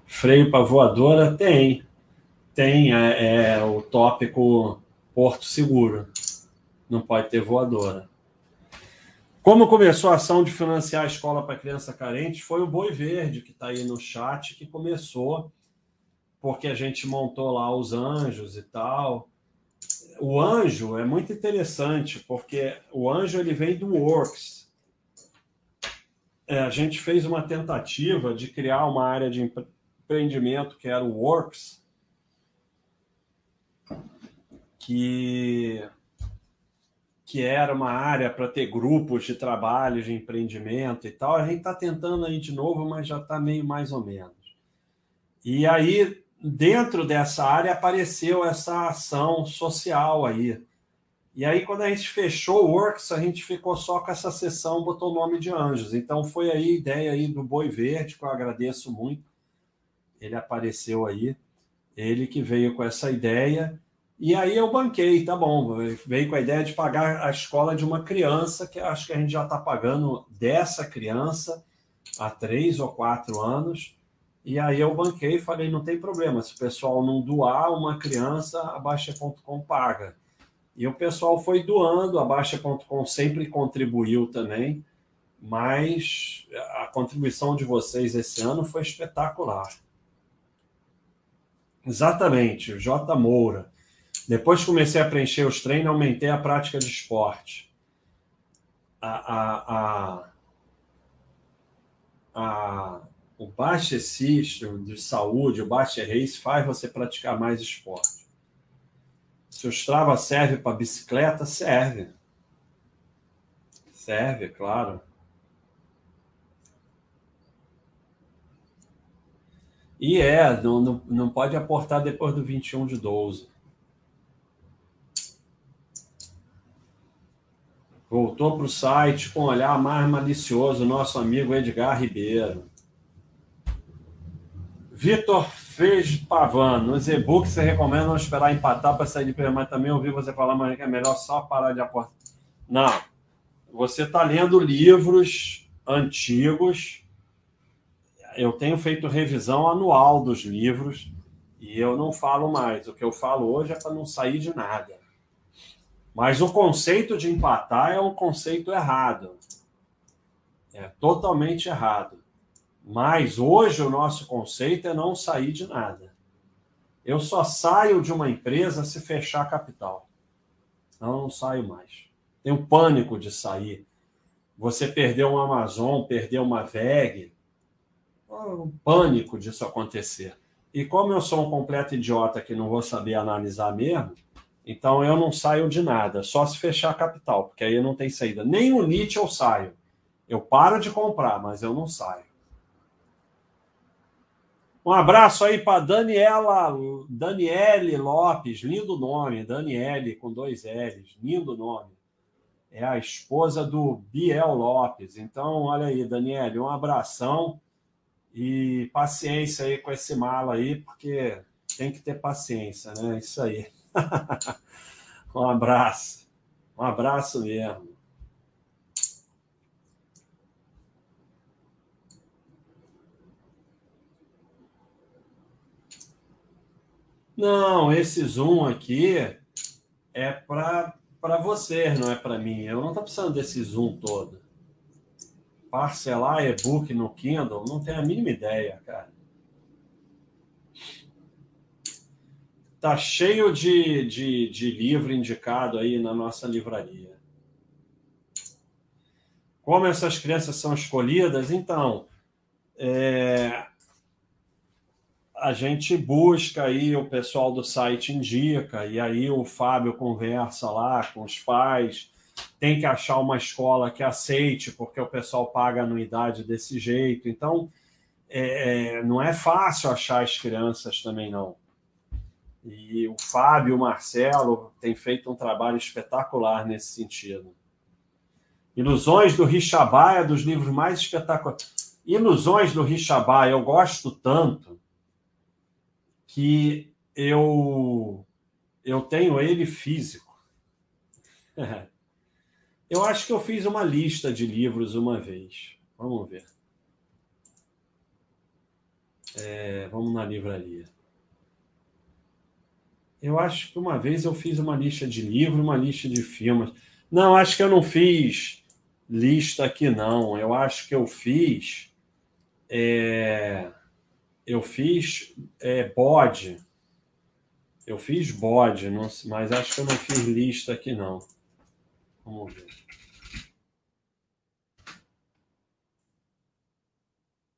A: Freio para voadora? Tem. Tem é, é, o tópico Porto Seguro. Não pode ter voadora. Como começou a ação de financiar a escola para criança carente? Foi o Boi Verde, que está aí no chat, que começou, porque a gente montou lá os anjos e tal o anjo é muito interessante, porque o anjo ele vem do Works. É, a gente fez uma tentativa de criar uma área de empreendimento que era o Works, que, que era uma área para ter grupos de trabalho, de empreendimento e tal. A gente está tentando aí de novo, mas já está meio mais ou menos. E aí dentro dessa área apareceu essa ação social aí. E aí, quando a gente fechou o Works, a gente ficou só com essa sessão, botou o nome de Anjos. Então, foi aí a ideia aí do Boi Verde, que eu agradeço muito. Ele apareceu aí, ele que veio com essa ideia. E aí eu banquei, tá bom, veio com a ideia de pagar a escola de uma criança, que acho que a gente já está pagando dessa criança há três ou quatro anos. E aí eu banquei e falei, não tem problema, se o pessoal não doar uma criança, a Baixa.com paga. E o pessoal foi doando, a Baixa.com sempre contribuiu também, mas a contribuição de vocês esse ano foi espetacular. Exatamente, o J. Moura. Depois que comecei a preencher os treinos, aumentei a prática de esporte. A, a, a, a o Baixa System de saúde, o Baixa Race, faz você praticar mais esporte. Se o Strava serve para bicicleta, serve. Serve, claro. E é, não, não, não pode aportar depois do 21 de 12. Voltou para o site com um olhar mais malicioso, nosso amigo Edgar Ribeiro. Vitor fez Pavan. Nos e-books você recomenda não esperar empatar para sair de primeiro, mas também ouvi você falar mas que é melhor só parar de apostar. Não. Você está lendo livros antigos. Eu tenho feito revisão anual dos livros e eu não falo mais. O que eu falo hoje é para não sair de nada. Mas o conceito de empatar é um conceito errado. É totalmente errado. Mas hoje o nosso conceito é não sair de nada. Eu só saio de uma empresa se fechar capital. Não, não saio mais. Tenho pânico de sair. Você perdeu um Amazon, perdeu uma VEG. Um pânico disso acontecer. E como eu sou um completo idiota que não vou saber analisar mesmo, então eu não saio de nada, só se fechar capital, porque aí não tem saída. Nem o Nietzsche eu saio. Eu paro de comprar, mas eu não saio. Um abraço aí para Daniela, Daniele Lopes, lindo nome, Daniele com dois L's, lindo nome. É a esposa do Biel Lopes. Então, olha aí, Daniele, um abração e paciência aí com esse mala aí, porque tem que ter paciência, né? Isso aí. um abraço. Um abraço mesmo. Não, esse zoom aqui é para você, não é para mim. Eu não estou precisando desse zoom todo. Parcelar e-book no Kindle, não tenho a mínima ideia, cara. Tá cheio de, de, de livro indicado aí na nossa livraria. Como essas crianças são escolhidas? Então, é, a gente busca aí, o pessoal do site indica, e aí o Fábio conversa lá com os pais, tem que achar uma escola que aceite, porque o pessoal paga anuidade desse jeito. Então, é, é não é fácil achar as crianças também, não. E o Fábio, o Marcelo, tem feito um trabalho espetacular nesse sentido. Ilusões do Richabá é dos livros mais espetaculares. Ilusões do Richabá eu gosto tanto que eu eu tenho ele físico. Eu acho que eu fiz uma lista de livros uma vez. Vamos ver. É, vamos na livraria. Eu acho que uma vez eu fiz uma lista de livros, uma lista de filmes. Não, acho que eu não fiz lista aqui, não. Eu acho que eu fiz. É, eu fiz é, bode. Eu fiz bode, não, mas acho que eu não fiz lista aqui, não. Vamos ver.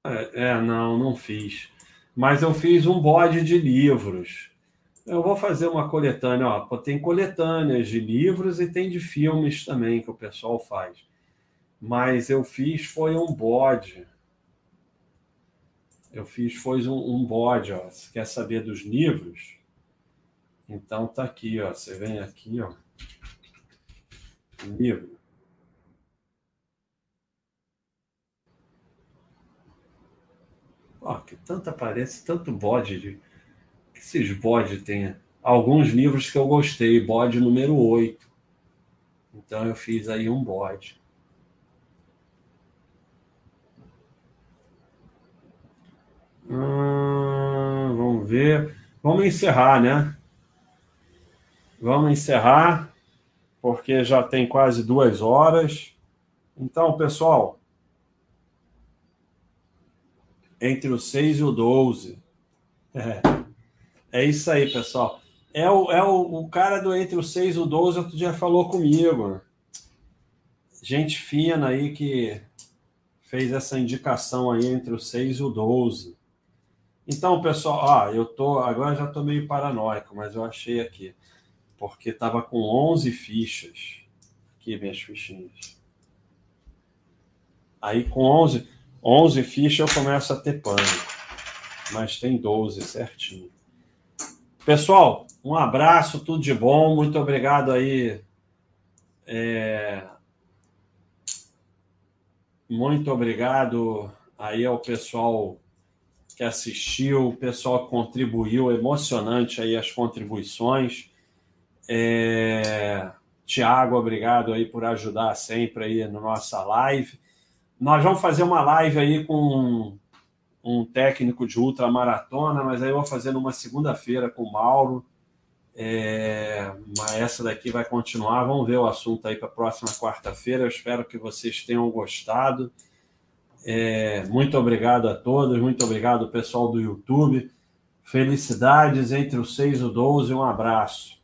A: É, é, não, não fiz. Mas eu fiz um bode de livros. Eu vou fazer uma coletânea. Ó, tem coletâneas de livros e tem de filmes também que o pessoal faz. Mas eu fiz foi um bode. Eu fiz foi um, um bode. Ó. Você quer saber dos livros? Então tá aqui, ó. Você vem aqui, ó. Livro. Ó, que tanto aparece, tanto bode de esses bode tem alguns livros que eu gostei, bode número 8. Então eu fiz aí um bode. Hum, vamos ver. Vamos encerrar, né? Vamos encerrar, porque já tem quase duas horas. Então, pessoal, entre o 6 e o 12. É. É isso aí, pessoal. É o, é o, o cara do entre o 6 e o 12, outro dia falou comigo. Gente fina aí que fez essa indicação aí entre o 6 e o 12. Então, pessoal, ó, eu tô agora já tô meio paranoico, mas eu achei aqui, porque tava com 11 fichas. Aqui minhas fichinhas. Aí com 11, 11 fichas eu começo a ter pânico. Mas tem 12 certinho. Pessoal, um abraço, tudo de bom, muito obrigado aí. É... Muito obrigado aí ao pessoal que assistiu, o pessoal que contribuiu, emocionante aí as contribuições. É... Tiago, obrigado aí por ajudar sempre aí na nossa live. Nós vamos fazer uma live aí com um técnico de ultramaratona, mas aí eu vou fazer numa segunda-feira com o Mauro. É, mas essa daqui vai continuar. Vamos ver o assunto aí para a próxima quarta-feira. Eu espero que vocês tenham gostado. É, muito obrigado a todos, muito obrigado pessoal do YouTube. Felicidades entre os 6 e o 12. Um abraço.